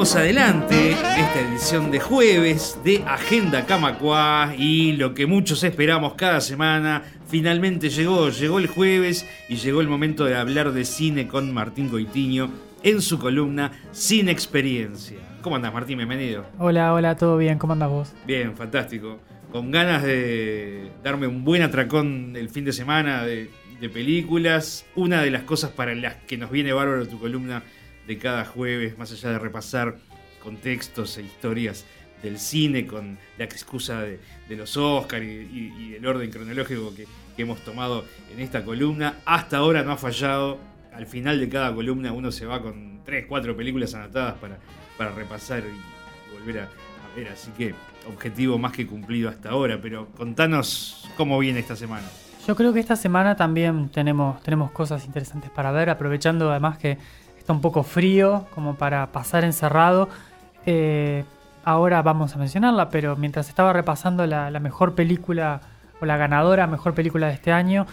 Seguimos adelante esta edición de jueves de Agenda Camacuá y lo que muchos esperamos cada semana finalmente llegó, llegó el jueves y llegó el momento de hablar de cine con Martín Coitiño en su columna Sin Experiencia. ¿Cómo andas Martín? Bienvenido. Hola, hola, todo bien, ¿cómo andas vos? Bien, fantástico. Con ganas de darme un buen atracón el fin de semana de, de películas. Una de las cosas para las que nos viene bárbaro tu columna de cada jueves, más allá de repasar contextos e historias del cine con la excusa de, los Oscars y, del orden cronológico que, hemos tomado en esta columna. Hasta ahora no ha fallado. Al final de cada columna uno se va con 3, 4 películas anotadas para, para repasar y volver a, a ver. Así que objetivo más que cumplido hasta ahora. Pero contanos cómo viene esta semana. Yo creo que esta semana también tenemos, tenemos cosas interesantes para ver, aprovechando además que está un poco frío, como para pasar encerrado. Eh, ahora vamos a mencionarla, pero mientras estaba repasando la, mejor película o la ganadora mejor película de este año,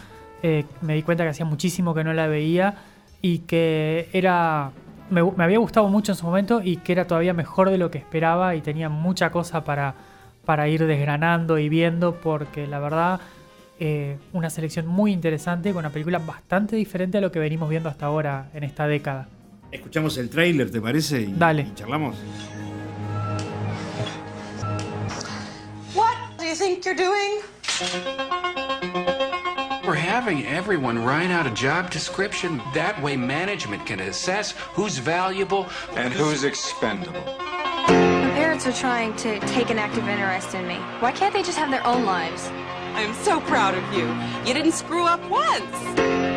eh, me di cuenta que hacía muchísimo que no la veía y que era me, había gustado mucho en su momento y que era todavía mejor de lo que esperaba y tenía mucha cosa para, para ir desgranando y viendo porque la verdad eh, una selección muy interesante con una película bastante diferente a lo que venimos viendo hasta ahora en esta década. Escuchamos el tráiler, ¿te parece? Y, Dale. Y charlamos. What do you think you're doing? We're having everyone write out a job description. That way management can assess who's valuable and who's expendable. My parents are trying to take an active interest in me. Why can't they just have their own lives? I'm so proud of you. You didn't screw up once.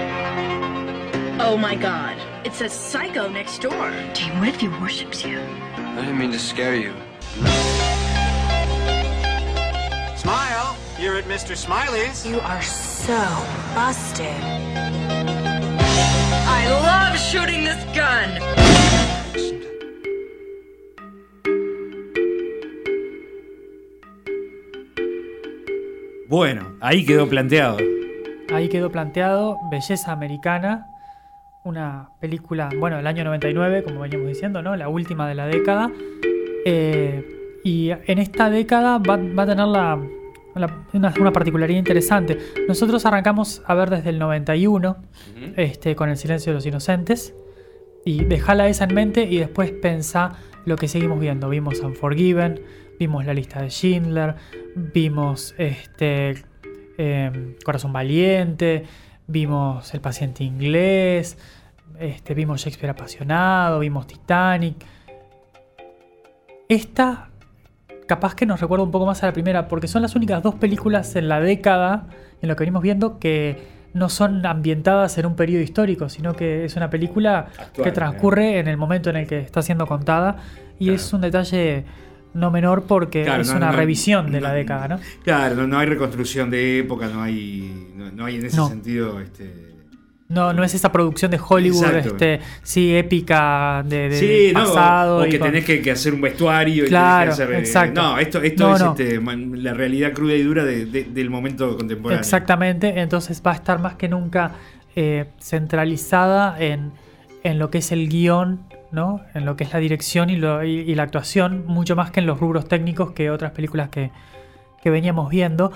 Oh my god. It's a psycho next door. Dean, what if he worships you? I didn't mean to scare you. Smile! You're at Mr. Smiley's. You are so busted. I love shooting this gun! Bueno, ahí quedó planteado. Ahí quedó planteado Belleza Americana, una película, bueno, del año 99, como veníamos diciendo, ¿no? La última de la década. Eh, y en esta década va, a tener la, una, particularidad interesante. Nosotros arrancamos a ver desde el 91, este, con El silencio de los inocentes. Y dejala esa en mente y después pensá lo que seguimos viendo. Vimos Unforgiven, vimos la lista de Schindler, vimos este, em, Corazón Valiente, vimos El paciente inglés, este, vimos Shakespeare apasionado, vimos Titanic. Esta capaz que nos recuerda un poco más a la primera, porque son las únicas dos películas en la década, en lo que venimos viendo, que no son ambientadas en un periodo histórico, sino que es una película que transcurre en el momento en el que está siendo contada. Y es un detalle no menor porque es una revisión de la década, ¿no? Claro, no, hay reconstrucción de época, no hay, no, hay en ese sentido... Este, no, no es esa producción de Hollywood, este, sí, épica de, de pasado. O, que tenés que, hacer un vestuario. Claro, y exacto. No, esto, esto es este, la realidad cruda y dura del momento contemporáneo. Exactamente, entonces va a estar más que nunca eh, centralizada en, en lo que es el guion ¿no? en lo que es la dirección y, la actuación, mucho más que en los rubros técnicos que otras películas que, veníamos viendo,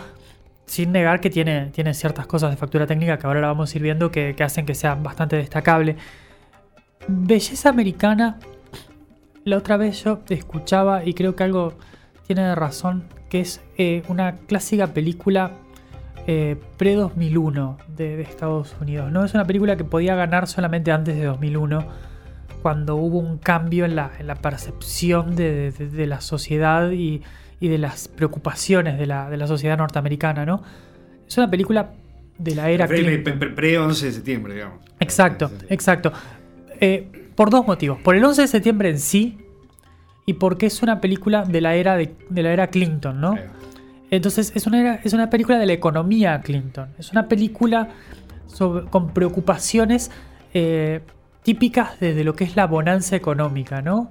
sin negar que tiene, ciertas cosas de factura técnica que ahora la vamos a ir viendo que, hacen que sea bastante destacable. Belleza americana, la otra vez yo escuchaba y creo que algo tiene razón, que es eh, una clásica película eh, pre-2001 de, de Estados Unidos. No es una película que podía ganar solamente antes de 2001 cuando hubo un cambio en la, percepción de, la sociedad y, de las preocupaciones de la, sociedad norteamericana, ¿no? Es una película de la era Pre-11 de septiembre, digamos. Exacto, exacto. Eh, por dos motivos. Por el 11 de septiembre en sí y porque es una película de la era, de, la era Clinton, ¿no? Entonces es una, es una película de la economía Clinton. Es una película con preocupaciones eh, típicas de, lo que es la bonanza económica, ¿no?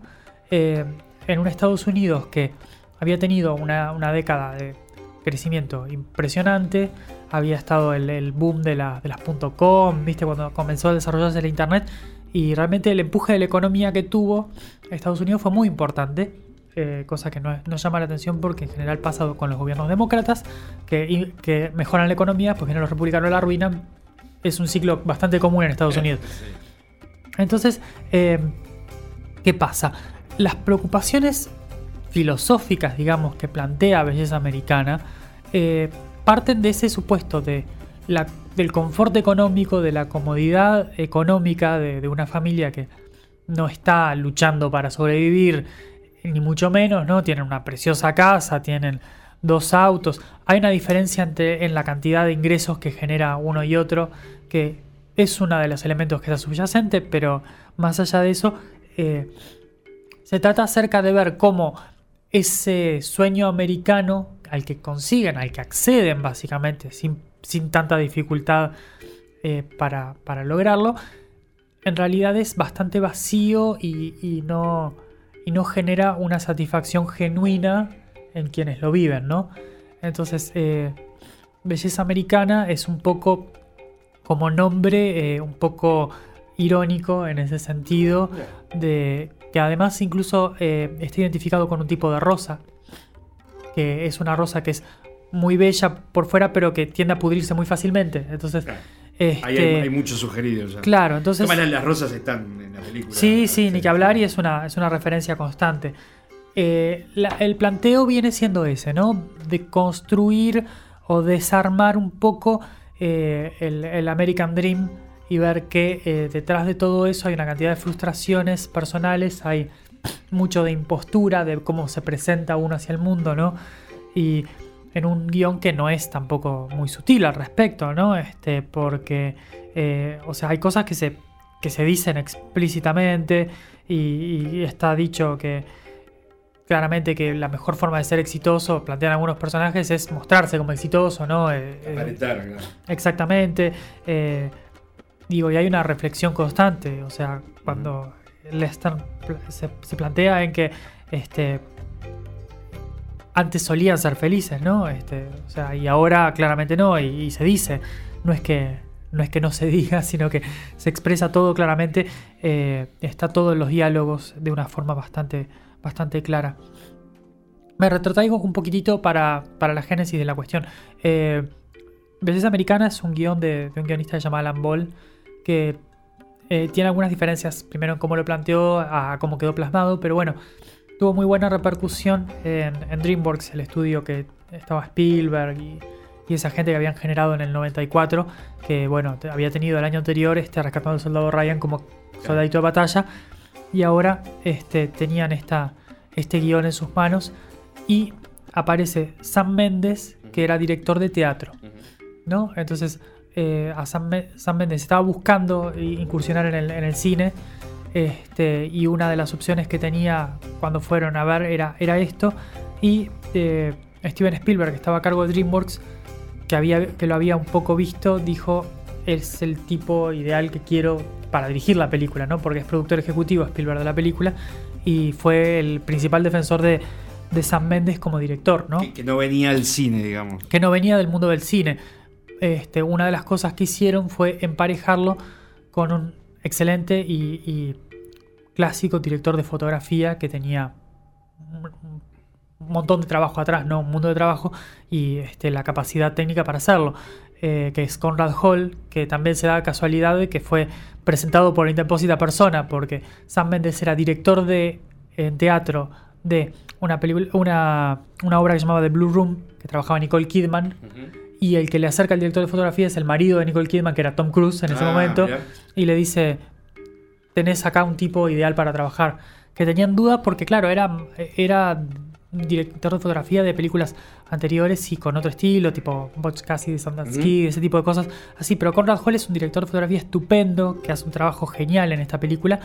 Eh, en un Estados Unidos que había tenido una, década de crecimiento impresionante, había estado el, boom de, las .com, ¿viste? Cuando comenzó a desarrollarse el Internet, y realmente el empuje de la economía que tuvo Estados Unidos fue muy importante. eh, cosa que no, no llama la atención porque en general pasa con los gobiernos demócratas que, que mejoran la economía, pues vienen los republicanos la arruinan. Es un ciclo bastante común en Estados Unidos. Entonces, eh, ¿qué pasa? Las preocupaciones filosóficas, digamos, que plantea Belleza Americana, eh, parten de ese supuesto de la- del confort económico, de la comodidad económica de, de una familia que no está luchando para sobrevivir, ni mucho menos, ¿no? Tienen una preciosa casa, tienen dos autos. Hay una diferencia entre, en la cantidad de ingresos que genera uno y otro, que es uno de los elementos que está subyacente, pero más allá de eso, eh, se trata acerca de ver cómo ese sueño americano al que consiguen, al que acceden básicamente, sin, sin tanta dificultad eh, para, para lograrlo, en realidad es bastante vacío y, y no, y no genera una satisfacción genuina en quienes lo viven, ¿no? Entonces, eh, Belleza Americana es un poco como nombre, eh, un poco irónico en ese sentido, de que además incluso eh, está identificado con un tipo de rosa, que es una rosa que es muy bella por fuera, pero que tiende a pudrirse muy fácilmente. Entonces, Ahí este, hay, hay mucho sugerido ya. claro, entonces... Toma, las, las rosas están en la película. Sí, sí, ni que hablar y es una, es una referencia constante. Eh, la- el planteo viene siendo ese, ¿no? De construir o desarmar un poco eh, el, American Dream y ver que eh, detrás de todo eso hay una cantidad de frustraciones personales, hay mucho de impostura, de cómo se presenta uno hacia el mundo, ¿no? Y en un guion que no es tampoco muy sutil al respecto, ¿no? Este, porque, eh, o sea, hay cosas que se, que se dicen explícitamente y está dicho que claramente que la mejor forma de ser exitoso, plantean algunos personajes, es mostrarse como exitoso, ¿no? Eh, eh, Aparentar. Exactamente. eh, digo, y hay una reflexión constante. O sea, cuando Lester pl- se, se plantea en que este, antes solían ser felices, ¿no? Este, o sea, y ahora claramente no. Y, y se dice, no es que no es que no se diga, sino que se expresa todo claramente. eh, está todo en los diálogos de una forma bastante, bastante clara. Me retrotraigo un poquitito para, para la génesis de la cuestión. Eh, Belleza Americana es un guion de, de un guionista llamado Alan Ball que eh, tiene algunas diferencias, primero en cómo lo planteó, a cómo quedó plasmado, pero bueno, tuvo muy buena repercusión en, en DreamWorks, el estudio que estaba Spielberg y, y esa gente que habían generado en el 94, que bueno, había tenido el año anterior este Rescatando al Soldado Ryan como soldadito de batalla, y ahora este, tenían esta, este guion en sus manos y aparece Sam Mendes, que era director de teatro. ¿no? Entonces, eh, a Sam, Sam Mendes estaba buscando incursionar en el, en el cine. Este, y una de las opciones que tenía cuando fueron a ver era, era esto. Y eh, Steven Spielberg, que estaba a cargo de DreamWorks, que, había, que lo había un poco visto, dijo: Es el tipo ideal que quiero para dirigir la película, ¿no? Porque es productor ejecutivo Spielberg de la película. Y fue el principal defensor de, de Sam Mendes como director, ¿no? Que, que no venía al cine, digamos. que no venía del mundo del cine. Este, una de las cosas que hicieron fue emparejarlo con un excelente y, y clásico director de fotografía que tenía un montón de trabajo atrás, ¿no? Un mundo de trabajo y este, la capacidad técnica para hacerlo. Eh, que es Conrad Hall, que también se da casualidad de que fue presentado por intempósita persona, porque Sam Mendes era director de en teatro de una, una, una obra que se llamaba The Blue Room, que trabajaba Nicole Kidman, y el que le acerca al director de fotografía es el marido de Nicole Kidman, que era Tom Cruise en ese Ah, momento, y le dice, tenés acá un tipo ideal para trabajar. Que tenían dudas porque, claro, era, era director de fotografía de películas anteriores y con otro estilo, tipo Butch Cassidy, Sundance Kid, ese tipo de cosas así. Pero Conrad Hall es un director de fotografía estupendo, que hace un trabajo genial en esta película.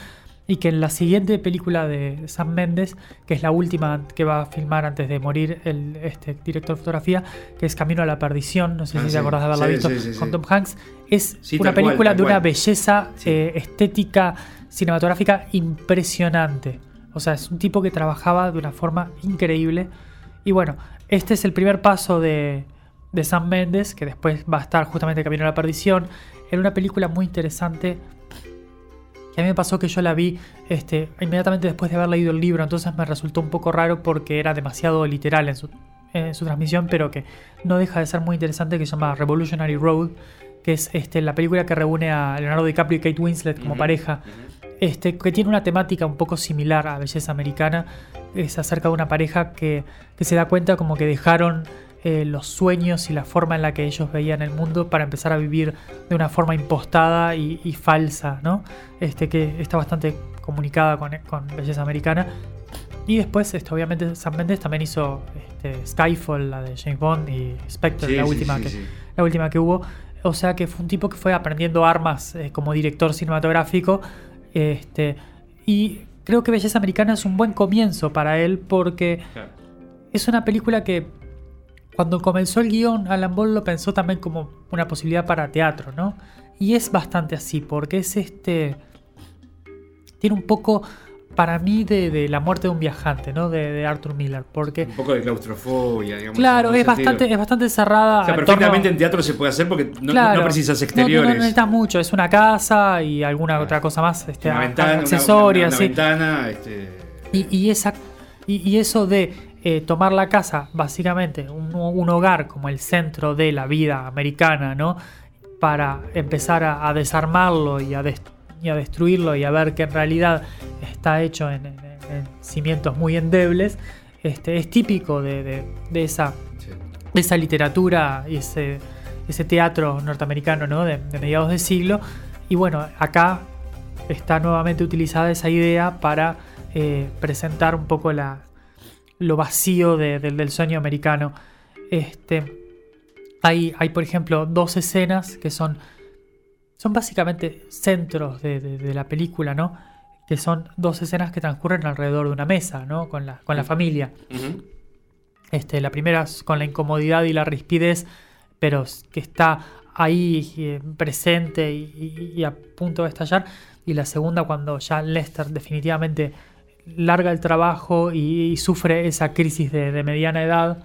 Y que en la siguiente película de Sam Mendes, que es la última que va a filmar antes de morir el este director de fotografía, que es Camino a la Perdición, no sé Ah, si sí. te acordás de haberla Sí, visto, sí, con Tom Hanks, es una cual, película de una belleza eh, estética cinematográfica impresionante. O sea, es un tipo que trabajaba de una forma increíble. Y bueno, este es el primer paso de, de Sam Mendes, que después va a estar justamente Camino a la Perdición, en una película muy interesante, que a mí me pasó que yo la vi este, inmediatamente después de haber leído el libro, entonces me resultó un poco raro porque era demasiado literal en su, en su transmisión, pero que no deja de ser muy interesante, que se llama Revolutionary Road, que es este, la película que reúne a Leonardo DiCaprio y Kate Winslet como pareja, este, que tiene una temática un poco similar a Belleza Americana, es acerca de una pareja que, que se da cuenta como que dejaron eh, los sueños y la forma en la que ellos veían el mundo para empezar a vivir de una forma impostada y, y falsa, ¿no? Este, que está bastante comunicada con, con Belleza Americana. Y después, este, obviamente, Sam Mendes también hizo este, Skyfall, la de James Bond, y Spectre, Sí, la, sí, última sí, que, la última que hubo. O sea que fue un tipo que fue aprendiendo armas eh, como director cinematográfico. Este, y creo que Belleza Americana es un buen comienzo para él porque Claro. es una película que cuando comenzó el guion, Alan Ball lo pensó también como una posibilidad para teatro, ¿no? Y es bastante así, porque es este. Tiene un poco, para mí, de, de La muerte de un viajante, ¿no? De, de Arthur Miller, porque. Un poco de claustrofobia, digamos. Claro, es bastante, es bastante cerrada. O sea, en perfectamente torno- en teatro se puede hacer porque no, Claro. no precisas exteriores. No, no, necesitas mucho, es una casa y alguna Claro. otra cosa más, este, una ventana, una- accesoria, una, una sí. ventana, este, Y, y esa, y, y eso de eh, tomar la casa, básicamente, un, un hogar como el centro de la vida americana, ¿no? Para empezar a, a desarmarlo y a, des- y a destruirlo y a ver que en realidad está hecho en, en- en cimientos muy endebles, este, es típico de, de- de esa, sí. de esa literatura y ese, ese teatro norteamericano ¿no? de, de mediados de siglo. Y bueno, acá está nuevamente utilizada esa idea para eh, presentar un poco la, lo vacío de- del- del sueño americano. Este, hay, hay, por ejemplo, dos escenas que son, son básicamente centros de, de- de la película, ¿no? Que son dos escenas que transcurren alrededor de una mesa, ¿no? Con la, con la familia. Este, la primera es con la incomodidad y la rispidez, pero que está ahí eh, presente y, y- y a punto de estallar. Y la segunda cuando ya Lester definitivamente larga el trabajo y, y sufre esa crisis de, de mediana edad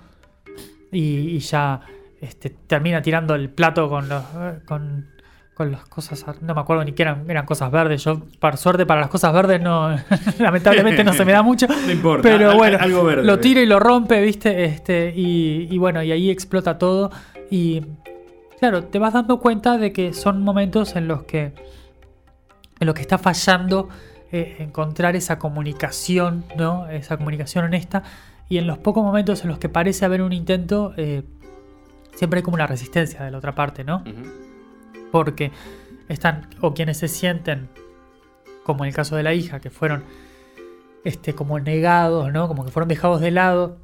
y, y ya este, termina tirando el plato con los, eh, con, con las cosas, no me acuerdo ni que eran, eran cosas verdes. Yo, por suerte, para las cosas verdes no, lamentablemente no se me da mucho. No importa, Pero bueno, algo verde. lo tira y lo rompe, ¿viste? Este, y, y bueno, y ahí explota todo. Y claro, te vas dando cuenta de que son momentos en los que en los que está fallando eh, encontrar esa comunicación, ¿no? Esa comunicación honesta. Y en los pocos momentos en los que parece haber un intento, eh, siempre hay como una resistencia de la otra parte, ¿no? Porque están o quienes se sienten como en el caso de la hija que fueron este como negados no como que fueron dejados de lado.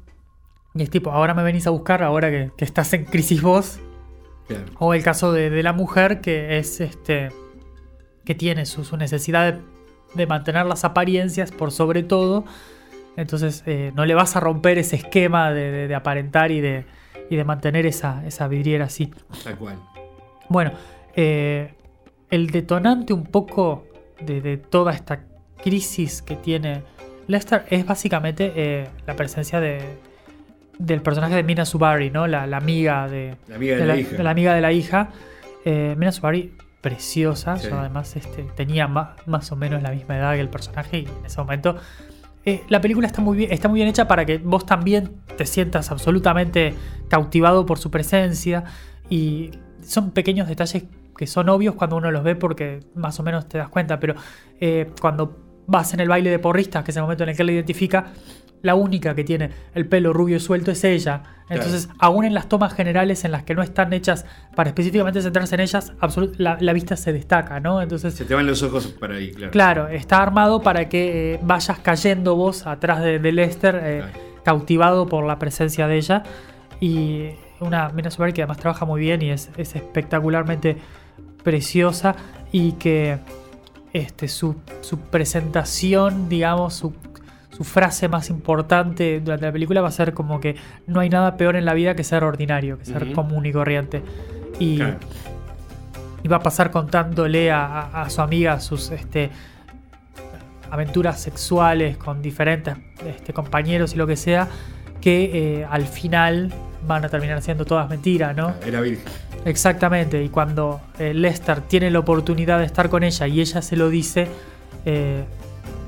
Y es tipo ahora me venís a buscar ahora que, que estás en crisis vos. O el caso de, de la mujer que es este que tiene su, su necesidad de, de mantener las apariencias por sobre todo. Entonces eh, no le vas a romper ese esquema de, de- de aparentar y de, y de mantener esa, esa vidriera así. Tal cual. bueno, eh, el detonante un poco de, de toda esta crisis que tiene Lester es básicamente eh, la presencia de, del personaje de Mina Subari, ¿no? La, la amiga de, La amiga de la hija. la amiga de la hija. Eh, Mina Subari, preciosa. Sí. yo además este, tenía ma- más o menos la misma edad que el personaje y en ese momento. eh, la película está muy, bien, está muy bien hecha para que vos también te sientas absolutamente cautivado por su presencia. Y son pequeños detalles que son obvios cuando uno los ve porque más o menos te das cuenta. Pero eh, cuando vas en el baile de porristas, que es el momento en el que él la identifica, la única que tiene el pelo rubio y suelto es ella. Entonces, aún en las tomas generales en las que no están hechas para específicamente centrarse en ellas, la, la vista se destaca, ¿no? Entonces, Se te van los ojos para ahí, claro. claro, está armado para que eh, vayas cayendo vos atrás de, de Lester, eh, Claro. cautivado por la presencia de ella. Y una Mina Subaru que además trabaja muy bien y es, es espectacularmente preciosa y que este, su, su presentación, digamos, su, su frase más importante durante la película va a ser como que no hay nada peor en la vida que ser ordinario, que ser común y corriente. Y, Claro. y va a pasar contándole a, a- a su amiga sus este, aventuras sexuales con diferentes este, compañeros y lo que sea, que eh, al final van a terminar siendo todas mentiras, ¿no? Era virgen. Exactamente, y cuando eh, Lester tiene la oportunidad de estar con ella y ella se lo dice, eh,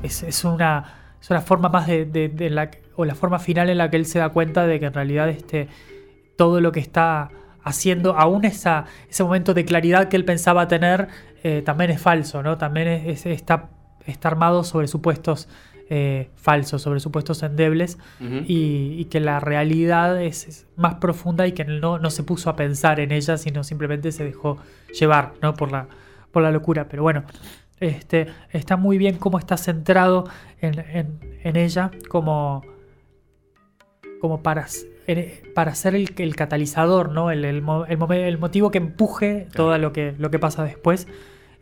es, una, es una forma más de, la, o la forma final en la que él se da cuenta de que en realidad este, todo lo que está haciendo, aún esa, ese momento de claridad que él pensaba tener, eh, también es falso, ¿no? También es- es- está, está armado sobre supuestos eh, falsos, sobre supuestos endebles, y, y que la realidad es, es más profunda y que no, no se puso a pensar en ella, sino simplemente se dejó llevar, ¿no? Por la, por la locura. Pero bueno, este, está muy bien cómo está centrado en, en- en ella, como, como para, para ser el, el catalizador, ¿no? El, el, el motivo que empuje todo lo que, lo que pasa después.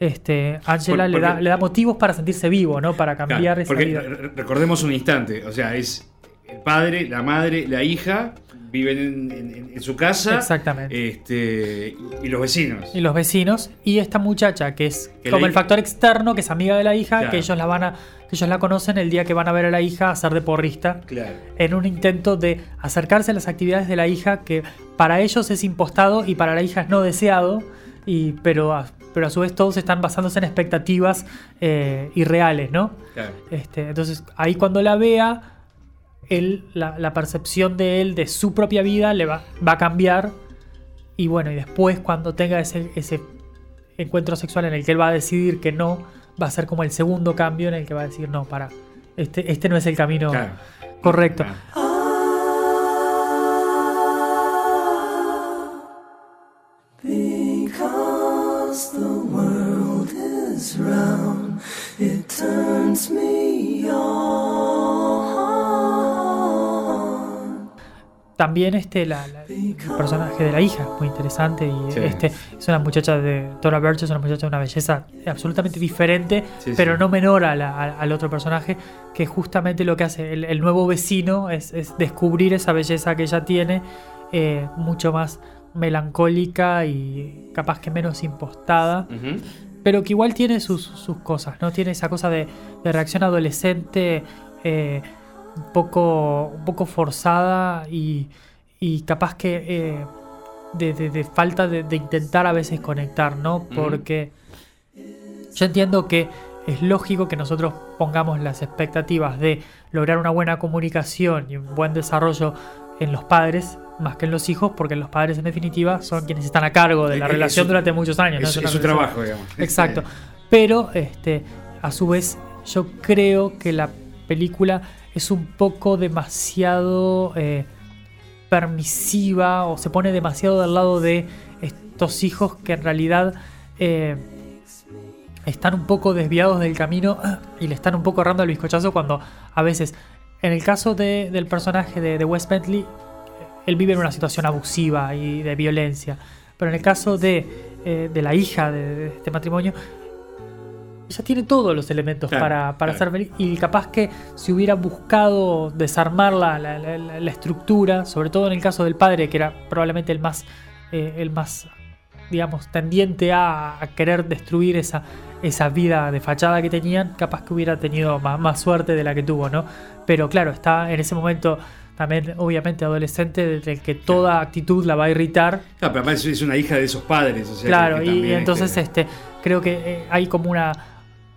Este, Angela Por- le, da, le da motivos para sentirse vivo, ¿no? Para cambiar Claro, esa porque vida. recordemos un instante, o sea, es el padre, la madre, la hija viven en, en- en su casa. Exactamente. Este, y los vecinos. y los vecinos y esta muchacha que es Que como el factor externo que es amiga de la hija Claro. que ellos la van a que ellos la conocen el día que van a ver a la hija hacer de porrista Claro. en un intento de acercarse a las actividades de la hija que para ellos es impostado y para la hija es no deseado y pero pero a su vez todos están basándose en expectativas eh, irreales no Claro. este, entonces ahí cuando la vea él, la, la percepción de él de su propia vida le va, va a cambiar y bueno y después cuando tenga ese, ese encuentro sexual en el que él va a decidir que no va a ser como el segundo cambio en el que va a decir no para este, este no es el camino Claro. correcto Claro. También este, la- la- el personaje de la hija es muy interesante y Sí. este es una muchacha de Tora Birch, es una muchacha de una belleza absolutamente diferente, Sí, pero no menor a la- a- al otro personaje, que justamente lo que hace el, el nuevo vecino es, es descubrir esa belleza que ella tiene, eh, mucho más melancólica y capaz que menos impostada pero que igual tiene sus, sus cosas, ¿no? Tiene esa cosa de, de reacción adolescente eh, un, poco, un poco forzada y, y capaz que eh, de, de- de falta de, de intentar a veces conectar, ¿no? Porque yo entiendo que es lógico que nosotros pongamos las expectativas de lograr una buena comunicación y un buen desarrollo en los padres más que en los hijos, porque los padres en definitiva son quienes están a cargo de la Es- relación durante muchos años. ¿no? Es, una es su trabajo, digamos. Exacto. Pero, este, a su vez, yo creo que la película es un poco demasiado eh, permisiva o se pone demasiado del lado de estos hijos que en realidad eh, están un poco desviados del camino y le están un poco errando el bizcochazo cuando a veces, en el caso de- del personaje de, de Wes Bentley, él vive en una situación abusiva y de violencia. Pero en el caso de, eh, de la hija de, de este matrimonio, ella tiene todos los elementos Claro, para, para claro. ser feliz. Y capaz que si hubiera buscado desarmar la, la- la- la- estructura, sobre todo en el caso del padre, que era probablemente el más, eh, el más digamos, tendiente a, a querer destruir esa, esa vida de fachada que tenían, capaz que hubiera tenido más, más suerte de la que tuvo, ¿no? Pero claro, está en ese momento también, obviamente, adolescente, del que toda actitud la va a irritar. Claro, pero además es una hija de esos padres. O sea, claro, que y también, entonces este, este, creo que eh, hay como una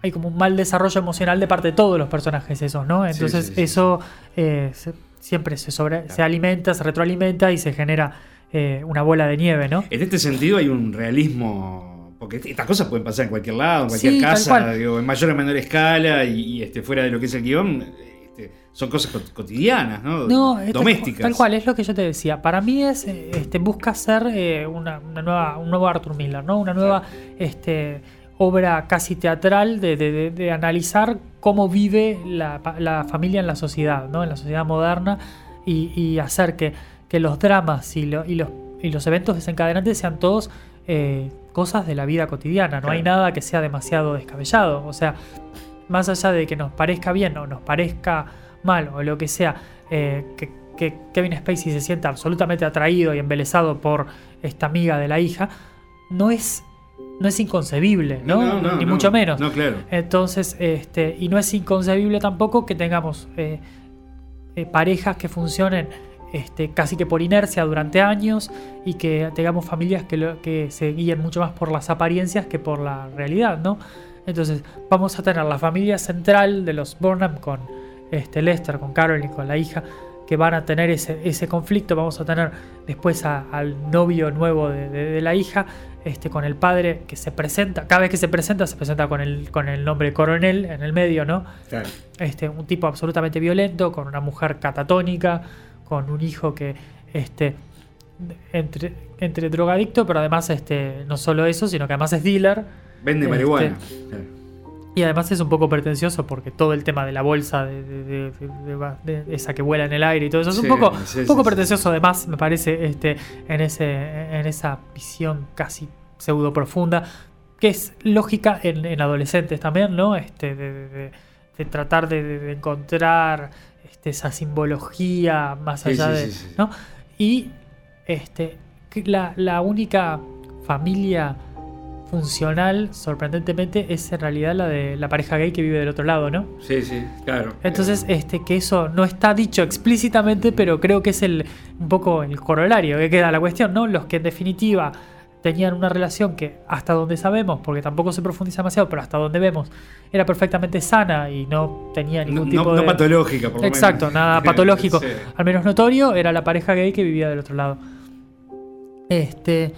hay como un mal desarrollo emocional de parte de todos los personajes esos, ¿no? Entonces sí, sí. eso eh, se- siempre se sobre, se alimenta, se retroalimenta y se genera eh, una bola de nieve, ¿no? En este sentido hay un realismo. Porque estas cosas pueden pasar en cualquier lado, en cualquier Sí, casa, digo, en mayor o menor escala, y, y, este, fuera de lo que es el guion, este, son cosas cot- cotidianas, ¿no? No, tal- domésticas. Tal, cual, es lo que yo te decía. Para mí es, este, busca ser eh, una, una nueva, un nuevo Arthur Miller, ¿no? Una nueva este, obra casi teatral de, de- de- analizar cómo vive la, la familia en la sociedad, ¿no? En la sociedad moderna y, y hacer que, que los dramas y, lo- y los, y los eventos desencadenantes sean todos eh, cosas de la vida cotidiana. No hay nada que sea demasiado descabellado. O sea, más allá de que nos parezca bien o nos parezca mal o lo que sea, eh, que, que Kevin Spacey se sienta absolutamente atraído y embelesado por esta amiga de la hija, no es, no es inconcebible, ¿no? Ni no, mucho menos. No, claro. Entonces, este, y no es inconcebible tampoco que tengamos eh, eh, parejas que funcionen este, casi que por inercia durante años y que tengamos familias que, lo- que se guíen mucho más por las apariencias que por la realidad, ¿no? Entonces, vamos a tener la familia central de los Burnham con este, Lester, con Carolyn, con la hija, que van a tener ese, ese conflicto. Vamos a tener después a- al novio nuevo de, de- de la hija, este, con el padre que se presenta. Cada vez que se presenta, se presenta con el, con el nombre coronel en el medio, ¿no? Claro. este, un tipo absolutamente violento, con una mujer catatónica, con un hijo que este, entre, entre drogadicto, pero además este, no solo eso, sino que además es dealer. Vende Este, marihuana. Claro. Y además es un poco pretencioso porque todo el tema de la bolsa, de, de- esa que vuela en el aire y todo eso, es Sí, un poco, sí, un poco sí, pretencioso además, me parece, este, en, ese, en esa visión casi pseudo profunda, que es lógica en, en adolescentes también, ¿no? Este, de, tratar de, encontrar este, esa simbología más allá de... ¿no? Y este, la, la única familia funcional, sorprendentemente, es en realidad la de la pareja gay que vive del otro lado, ¿no? Sí, sí, claro. Entonces, este, que eso no está dicho explícitamente, pero creo que es el un poco el corolario que queda la cuestión, ¿no? Los que en definitiva tenían una relación que hasta donde sabemos, porque tampoco se profundiza demasiado, pero hasta donde vemos, era perfectamente sana y no tenía No, ningún no- tipo no de... patológica, por lo Exacto, menos. nada patológico. Sí. Al menos notorio, era la pareja gay que vivía del otro lado. Este.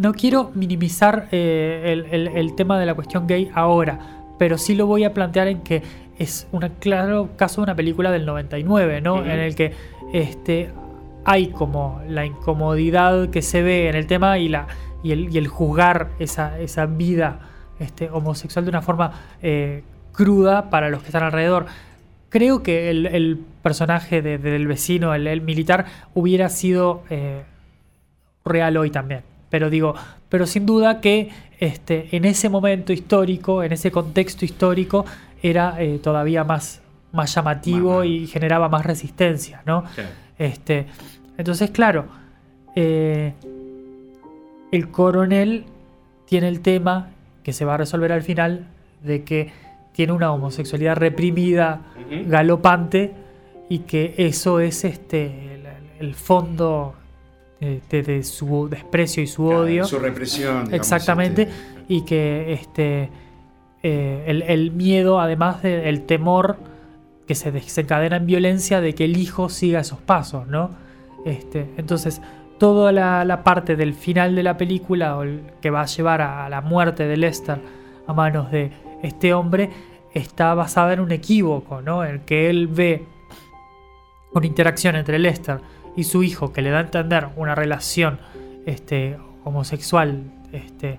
No quiero minimizar eh, el, el- el tema de la cuestión gay ahora, pero sí lo voy a plantear en que es un claro caso de una película del 99, ¿no? Ujú. En el que este, hay como la incomodidad que se ve en el tema y, la, y, el, y el juzgar esa, esa vida este, homosexual de una forma eh, cruda para los que están alrededor. Creo que el, el personaje de- del vecino, el, el militar, hubiera sido eh, real hoy también. Pero digo, pero sin duda que este, en ese momento histórico, en ese contexto histórico, era eh, todavía más, más llamativo y generaba más resistencia, ¿no? Este, entonces, claro, eh, el coronel tiene el tema que se va a resolver al final de que tiene una homosexualidad reprimida, galopante, y que eso es este el, el fondo eh, de, de su desprecio y su odio. Su represión. digamos, Exactamente. este, Y que este eh, el, el miedo, además del temor que se desencadena en violencia de que el hijo siga esos pasos, ¿no? Este, entonces, toda la, la parte del final de la película, o el que va a llevar a, a la muerte de Lester a manos de este hombre, está basada en un equívoco, ¿no? En que él ve una interacción entre Lester y su hijo que le da a entender una relación este, homosexual este,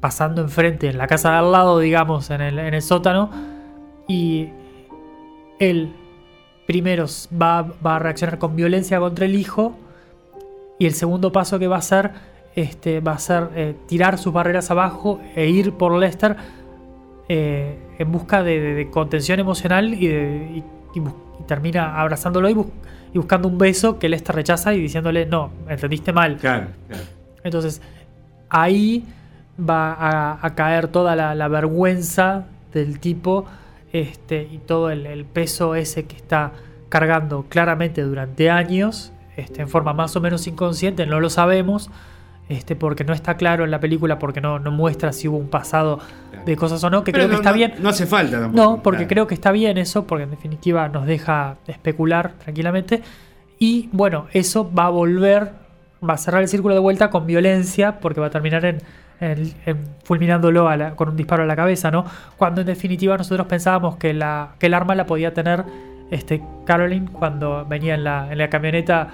pasando enfrente en la casa de al lado, digamos, en el, sótano, y él primero va, va a reaccionar con violencia contra el hijo, y el segundo paso que va a hacer este, va a ser eh, tirar sus barreras abajo e ir por Lester eh, en busca de, contención emocional y, termina abrazándolo y, y buscando un beso que Lester rechaza y diciéndole, no, entendiste mal. Claro, claro. Entonces, ahí va a, a caer toda la, la vergüenza del tipo este, y todo el, el peso ese que está cargando claramente durante años, este, en forma más o menos inconsciente, no lo sabemos, este, porque no está claro en la película, porque no, no muestra si hubo un pasado de cosas o no, que Pero creo que no- está no- bien. No hace falta tampoco. No, porque Claro. creo que está bien eso, porque en definitiva nos deja especular tranquilamente. Y bueno, eso va a volver, va a cerrar el círculo de vuelta con violencia, porque va a terminar en, en- en fulminándolo a la- con un disparo a la cabeza, ¿no? Cuando en definitiva nosotros pensábamos que, la, que el arma la podía tener este, Caroline cuando venía en la, en la camioneta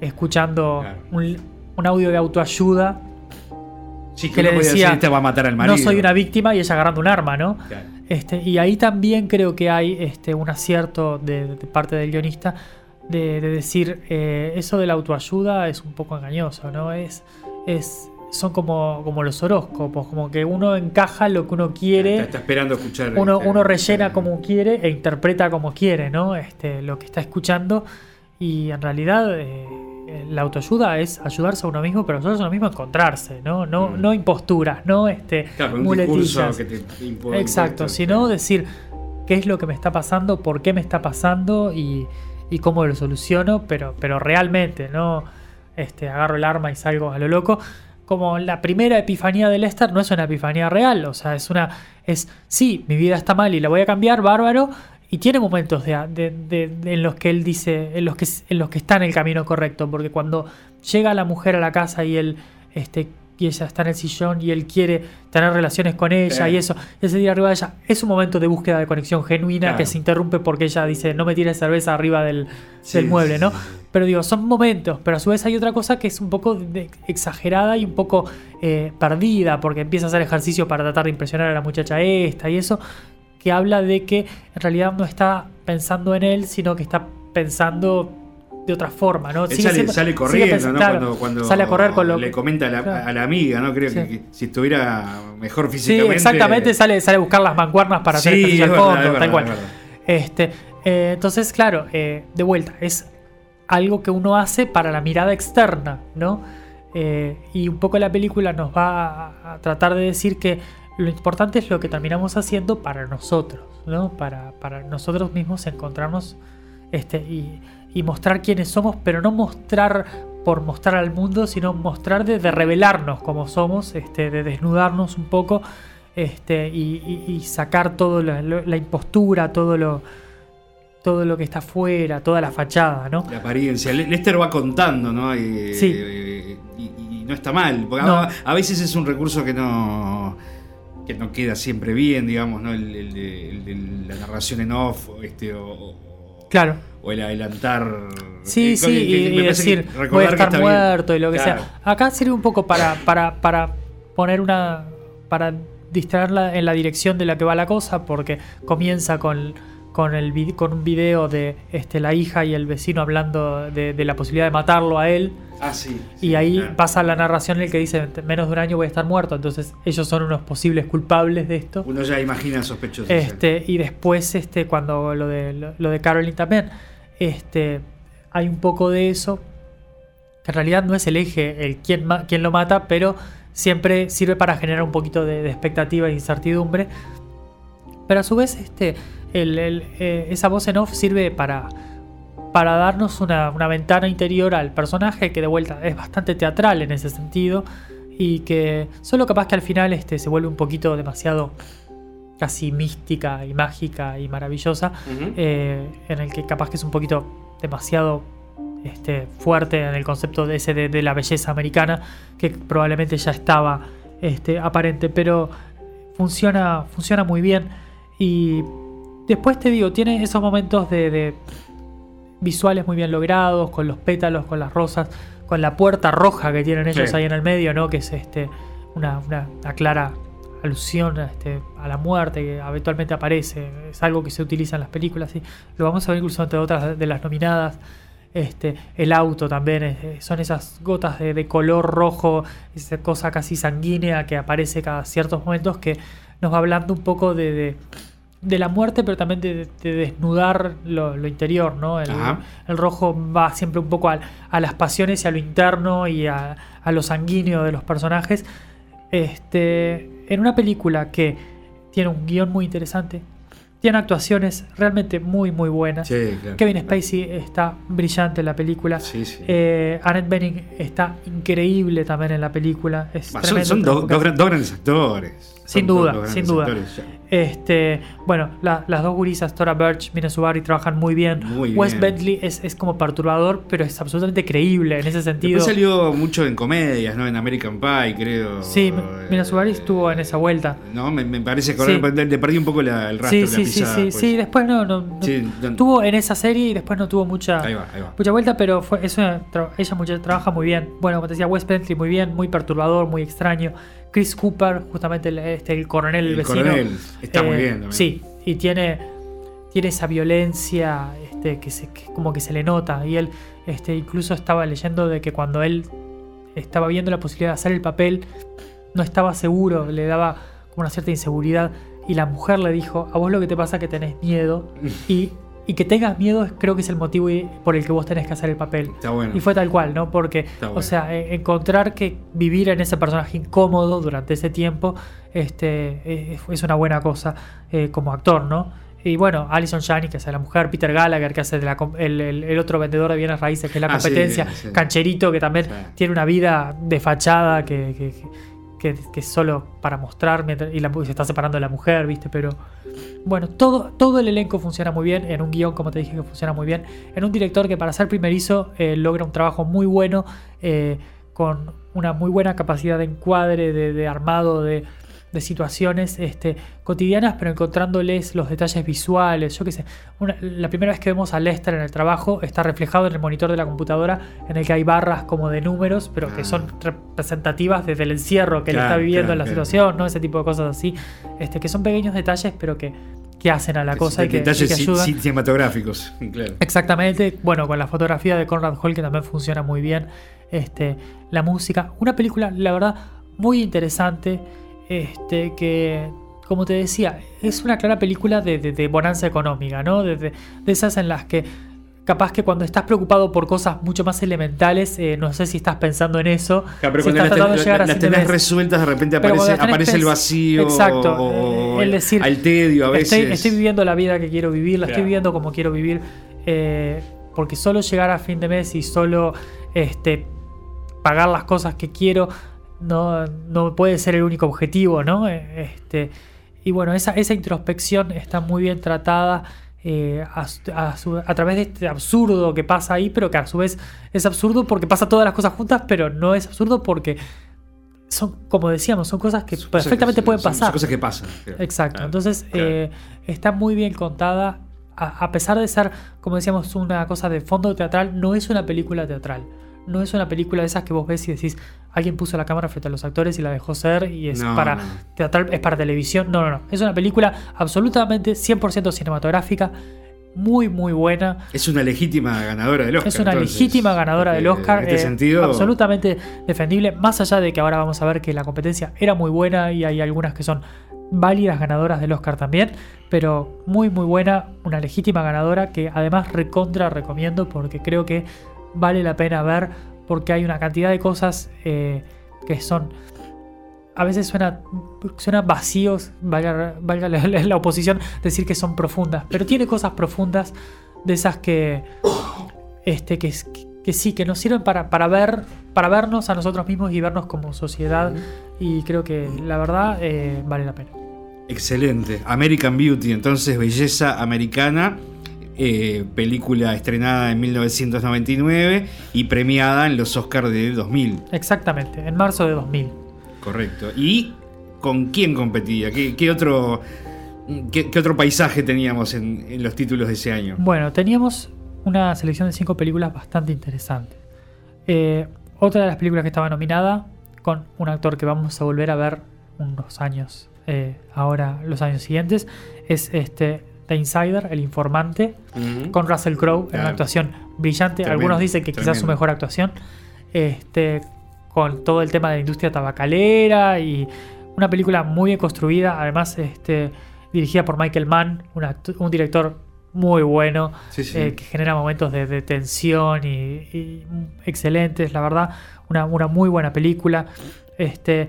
escuchando Claro. un, un audio de autoayuda Sí, que, que le decía, decir, este va a matar al marido. no soy una víctima y ella agarrando un arma, ¿no? Claro. Este, y ahí también creo que hay este, un acierto de, de parte del guionista de, de decir eh, eso de la autoayuda es un poco engañoso, ¿no? Es, es, son como, como los horóscopos, como que uno encaja lo que uno quiere, está esperando escuchar. uno, claro, uno rellena como quiere e interpreta como quiere, ¿no? Este, lo que está escuchando y en realidad eh, la autoayuda es ayudarse a uno mismo, pero ayudarse a uno mismo a encontrarse, ¿no? No, Mm. no imposturas, no este, Claro, un muletillas. discurso que te impone. Exacto, sino decir qué es lo que me está pasando, por qué me está pasando y, y cómo lo soluciono, pero, pero realmente, no este, agarro el arma y salgo a lo loco. como la primera epifanía de Lester no es una epifanía real, o sea, es una, es, sí, mi vida está mal y la voy a cambiar, bárbaro, y tiene momentos de, de- en los que él dice, en los que, en los que está en el camino correcto, porque cuando llega la mujer a la casa y él, este, y ella está en el sillón y él quiere tener relaciones con ella Sí. y eso, ese día arriba de ella, es un momento de búsqueda de conexión genuina Claro. que se interrumpe porque ella dice, no me tires cerveza arriba del, Sí, del mueble, ¿no? sí. Pero digo, son momentos, pero a su vez hay otra cosa que es un poco de- exagerada y un poco eh, perdida, porque empieza a hacer ejercicio para tratar de impresionar a la muchacha esta y eso, que habla de que en realidad no está pensando en él, sino que está pensando de otra forma, ¿no? Él Sigue sale, siendo- sale sigue corriendo, ¿no? claro, cuando, cuando sale a correr con lo le comenta a la, claro. a la amiga, ¿no? Creo Sí. que, que si estuviera mejor Sí, físicamente. exactamente, sale, sale a buscar las mancuernas para hacer Sí, ejercicio al fondo, tal verdad, cual. es verdad. Este, eh, entonces, claro, eh, de vuelta, es algo que uno hace para la mirada externa, ¿no? Eh, y un poco la película nos va a, a tratar de decir que lo importante es lo que terminamos haciendo para nosotros, ¿no? Para, para nosotros mismos encontrarnos este, y, y mostrar quiénes somos, pero no mostrar por mostrar al mundo, sino mostrar de, de revelarnos como somos, este, de desnudarnos un poco este, y, y- y sacar lo- la impostura, todo lo, todo lo que está afuera, toda la fachada, ¿no? La apariencia. Le- Lester va contando, ¿no? Y, Sí. eh, y, y no está mal. Porque No. a, a veces es un recurso que no que no queda siempre bien, digamos, ¿no? El, el la narración en off, este, o, o- Claro. o el adelantar. Sí, eh, sí, que- y, decir, voy a estar bien. muerto y lo que Claro. sea. Acá sirve un poco para, para, para poner una. para distraerla en la dirección de la que va la cosa, porque comienza con, con, el, con un video de este, la hija y el vecino hablando de, de la posibilidad de matarlo a él. Ah, sí. Y ahí claro. pasa la narración en el que dice, menos de un año voy a estar muerto. Entonces ellos son unos posibles culpables de esto. Uno ya imagina sospechosos. Este, y después, este, cuando lo de, lo, lo de Caroline también, este, hay un poco de eso, que en realidad no es el eje el quién, quién lo mata, pero siempre sirve para generar un poquito de, de expectativa e incertidumbre. Pero a su vez, este, el- el, eh, esa voz en off sirve para, para darnos una, una ventana interior al personaje que de vuelta es bastante teatral en ese sentido y que solo capaz que al final este, se vuelve un poquito demasiado casi mística y mágica y maravillosa, eh, en el que capaz que es un poquito demasiado este, fuerte en el concepto de ese de, de la belleza americana, que probablemente ya estaba este, aparente, pero funciona, funciona muy bien. Y después te digo, tiene esos momentos de, de visuales muy bien logrados, con los pétalos, con las rosas, con la puerta roja que tienen ellos Sí. ahí en el medio, ¿no? Que es este una, una- una clara alusión a, este, a la muerte que habitualmente aparece. Es algo que se utiliza en las películas. Y lo vamos a ver incluso entre otras de las nominadas. Este, el auto también es- son esas gotas de, de color rojo, esa cosa casi sanguínea que aparece cada ciertos momentos que nos va hablando un poco de, de, de la muerte, pero también de, de desnudar lo, lo interior, ¿no? El, rojo va siempre un poco a, a las pasiones y a lo interno y a, a lo sanguíneo de los personajes. Este, en una película que tiene un guion muy interesante, tiene actuaciones realmente muy, muy buenas. Sí, claro. Kevin Spacey está brillante en la película. Sí, sí. Eh, Annette Bening está increíble también en la película. Es Bah, son dos grandes actores. Sin duda, sin duda. Este, bueno, la- las dos gurisas, Tora Birch, Mina Subari, trabajan muy bien. Muy Wes bien. Bentley es, es como perturbador, pero es absolutamente creíble en ese sentido. Después salió mucho en comedias, ¿no? En American Pie, creo. Sí, Mina Eh, Subari estuvo en esa vuelta. No, me, me parece que Sí. le, perdí un poco la- el rastro, Sí, sí, sí, pisada, sí, pues. sí. Después no, no, no- Sí, tuvo en esa serie y después no tuvo mucha, Ahí va, ahí va. mucha vuelta, pero fue, es una ella mucha- trabaja muy bien. Bueno, como te decía, Wes Bentley muy bien, muy perturbador, muy extraño. Chris Cooper, justamente el, este, el coronel, el, El vecino. coronel, está muy eh, bien también. Sí, y tiene, tiene esa violencia este, que, se, que como que se le nota. Y él este, incluso estaba leyendo de que cuando él estaba viendo la posibilidad de hacer el papel, no estaba seguro, le daba como una cierta inseguridad. Y la mujer le dijo, a vos lo que te pasa es que tenés miedo. y, y que tengas miedo creo que es el motivo por el que vos tenés que hacer el papel. Está bueno. Y fue tal cual, ¿no? Porque, Está o sea, eh, encontrar que vivir en ese personaje incómodo durante ese tiempo este, eh, es una buena cosa eh, como actor, ¿no? Y bueno, Alison Janney, que hace la mujer, Peter Gallagher, que hace de la com- el, el- el otro vendedor de bienes raíces, que es la Ah, sí, competencia, sí. Cancherito, que también Sí. tiene una vida de fachada que, que, que- que es solo para mostrar, mientras- y se está separando de la mujer, ¿viste? Pero bueno, todo, todo el elenco funciona muy bien, en un guion, como te dije, que funciona muy bien, en un director que para ser primerizo eh, logra un trabajo muy bueno, eh, con una muy buena capacidad de encuadre, de, de armado, de, de situaciones este, cotidianas, pero encontrándoles los detalles visuales. Yo qué sé, una- la primera vez que vemos a Lester en el trabajo está reflejado en el monitor de la computadora, en el que hay barras como de números, pero que Ah. son representativas desde el encierro que él está viviendo claro, en la claro. situación, ¿no? Ese tipo de cosas así, este, que son pequeños detalles, pero que, que hacen a la cosa y que, y Detalles que ayudan. cinematográficos, claro. Exactamente, bueno, con la fotografía de Conrad Hall que también funciona muy bien, este, la música, una película, la verdad, muy interesante, este, que, como te decía, es una clara película de, de- de bonanza económica, ¿no? De, esas en las que capaz que cuando estás preocupado por cosas mucho más elementales, eh, no sé si estás pensando en eso, Claro, pero si cuando las, tratando de ten- llegar a las fin de tenés resueltas, de repente aparece, el vacío. Exacto, o- eh, el decir, al tedio a veces. Estoy, estoy viviendo la vida que quiero vivir, la estoy viviendo como quiero vivir. eh, porque solo llegar a fin de mes y solo este, pagar las cosas que quiero no, no puede ser el único objetivo, ¿no? Eh, Este, y bueno, esa, esa introspección está muy bien tratada. eh, a, su- a su- a través de este absurdo que pasa ahí, pero que a su vez es absurdo porque pasa todas las cosas juntas, pero no es absurdo porque son, como decíamos, son cosas que Son cosas perfectamente que- pueden son- pasar. Son cosas que pasan. claro. Exacto. Claro, Entonces, claro. eh, está muy bien contada. A, a pesar de ser, como decíamos, una cosa de fondo teatral, no es una película teatral. No es una película de esas que vos ves y decís, alguien puso la cámara frente a los actores y la dejó ser y es No, para no. teatral, es para televisión. No, no, no. Es una película absolutamente 100% cinematográfica, muy, muy buena. Es una legítima ganadora del Oscar. Es una entonces, legítima ganadora del Oscar. En este eh, sentido. Absolutamente defendible. Más allá de que ahora vamos a ver que la competencia era muy buena y hay algunas que son válidas ganadoras del Oscar también. Pero muy, muy buena. Una legítima ganadora que además recontra recomiendo porque creo que vale la pena ver. Porque hay una cantidad de cosas eh, que son. A veces suena, suena vacíos, valga, la, la- la oposición, decir que son profundas. Pero tiene cosas profundas de esas que este, que, que sí, que nos sirven para, para ver, para vernos a nosotros mismos y vernos como sociedad. Y creo que la verdad eh, vale la pena. Excelente. American Beauty, entonces, Belleza Americana. Eh, película estrenada en 1999 y premiada en los Oscars de 2000. Exactamente, en marzo de 2000. Correcto. ¿Y con quién competía? ¿Qué, qué otro, qué, qué otro paisaje teníamos en, en los títulos de ese año? Bueno, teníamos una selección de cinco películas bastante interesante. Eh, otra de las películas que estaba nominada, con un actor que vamos a volver a ver unos años, eh, ahora los años siguientes, es este The Insider, el informante, con Russell Crowe en una actuación brillante. Tremendo, Algunos dicen que quizás su mejor actuación. Este, con todo el tema de la industria tabacalera y una película muy bien construida. Además, este, dirigida por Michael Mann, un, director muy bueno Sí, sí. eh, que genera momentos de, de tensión y, y excelentes, la verdad. Una, una muy buena película. Este,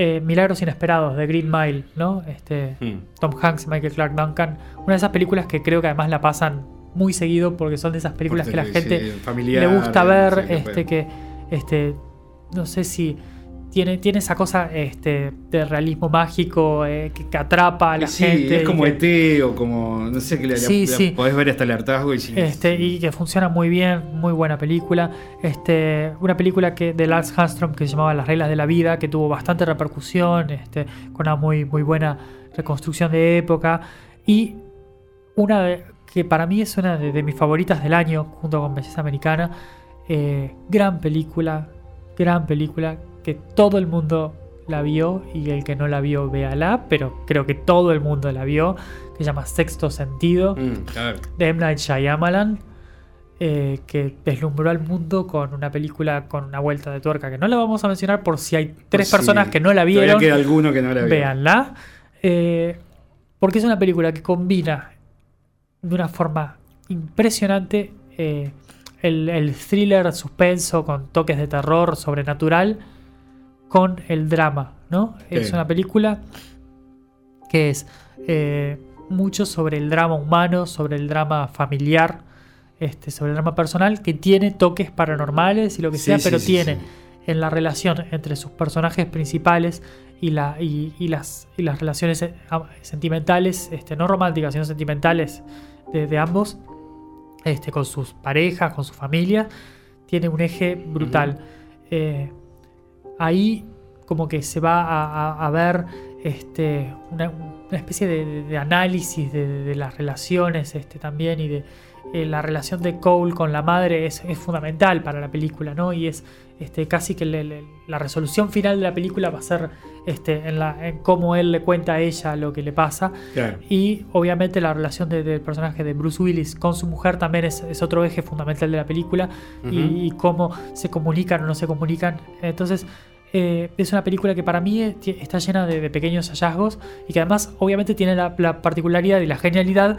eh, Milagros Inesperados de Green Mile, ¿no? Este, Mm. Tom Hanks Michael Clark Duncan. Una de esas películas que creo que además la pasan muy seguido porque son de esas películas que la gente familiar, le gusta ver, este, que este, no sé si tiene, tiene esa cosa este, de realismo mágico eh, que, que atrapa a la Sí, gente. es como ET o como, no sé, que le, Sí, podés ver hasta el hartazgo y Este, y que funciona muy bien, muy buena película. Este, una película que de Lars Hallström que se llamaba Las reglas de la vida, que tuvo bastante repercusión, este, con una muy, muy buena reconstrucción de época. Y una de- que para mí es una de, de mis favoritas del año, junto con Belleza Americana. Eh, gran película, gran película, que todo el mundo la vio y el que no la vio, véala, pero creo que todo el mundo la vio, que se llama Sexto Sentido Mm, de M. Night Shyamalan, eh, que deslumbró al mundo con una película con una vuelta de tuerca que no la vamos a mencionar por si hay tres Sí. personas que no la vieron. queda alguno que no la vio. Véanla. Eh, porque es una película que combina de una forma impresionante eh, el, el thriller suspenso con toques de terror sobrenatural con el drama, ¿no? Es una película que es eh, mucho sobre el drama humano, sobre el drama familiar, este, sobre el drama personal, que tiene toques paranormales y lo que Sí, sea, sí, pero tiene en la relación entre sus personajes principales y, la, y, y las, y las relaciones eh, sentimentales, este, no románticas, sino sentimentales de, de ambos, este, con sus parejas, con su familia, tiene un eje brutal. Eh, ahí como que se va a, ver este, una, especie de, análisis de, de las relaciones este, también y de eh, la relación de Cole con la madre es, es fundamental para la película, ¿no? Y es este, casi que le- le- la resolución final de la película va a ser este, en, la, en cómo él le cuenta a ella lo que le pasa. Claro. Y obviamente la relación de- del personaje de Bruce Willis con su mujer también es, es otro eje fundamental de la película y, y cómo se comunican o no se comunican. Entonces eh, es una película que para mí eh, está llena de, de pequeños hallazgos y que además obviamente tiene la, la particularidad y la genialidad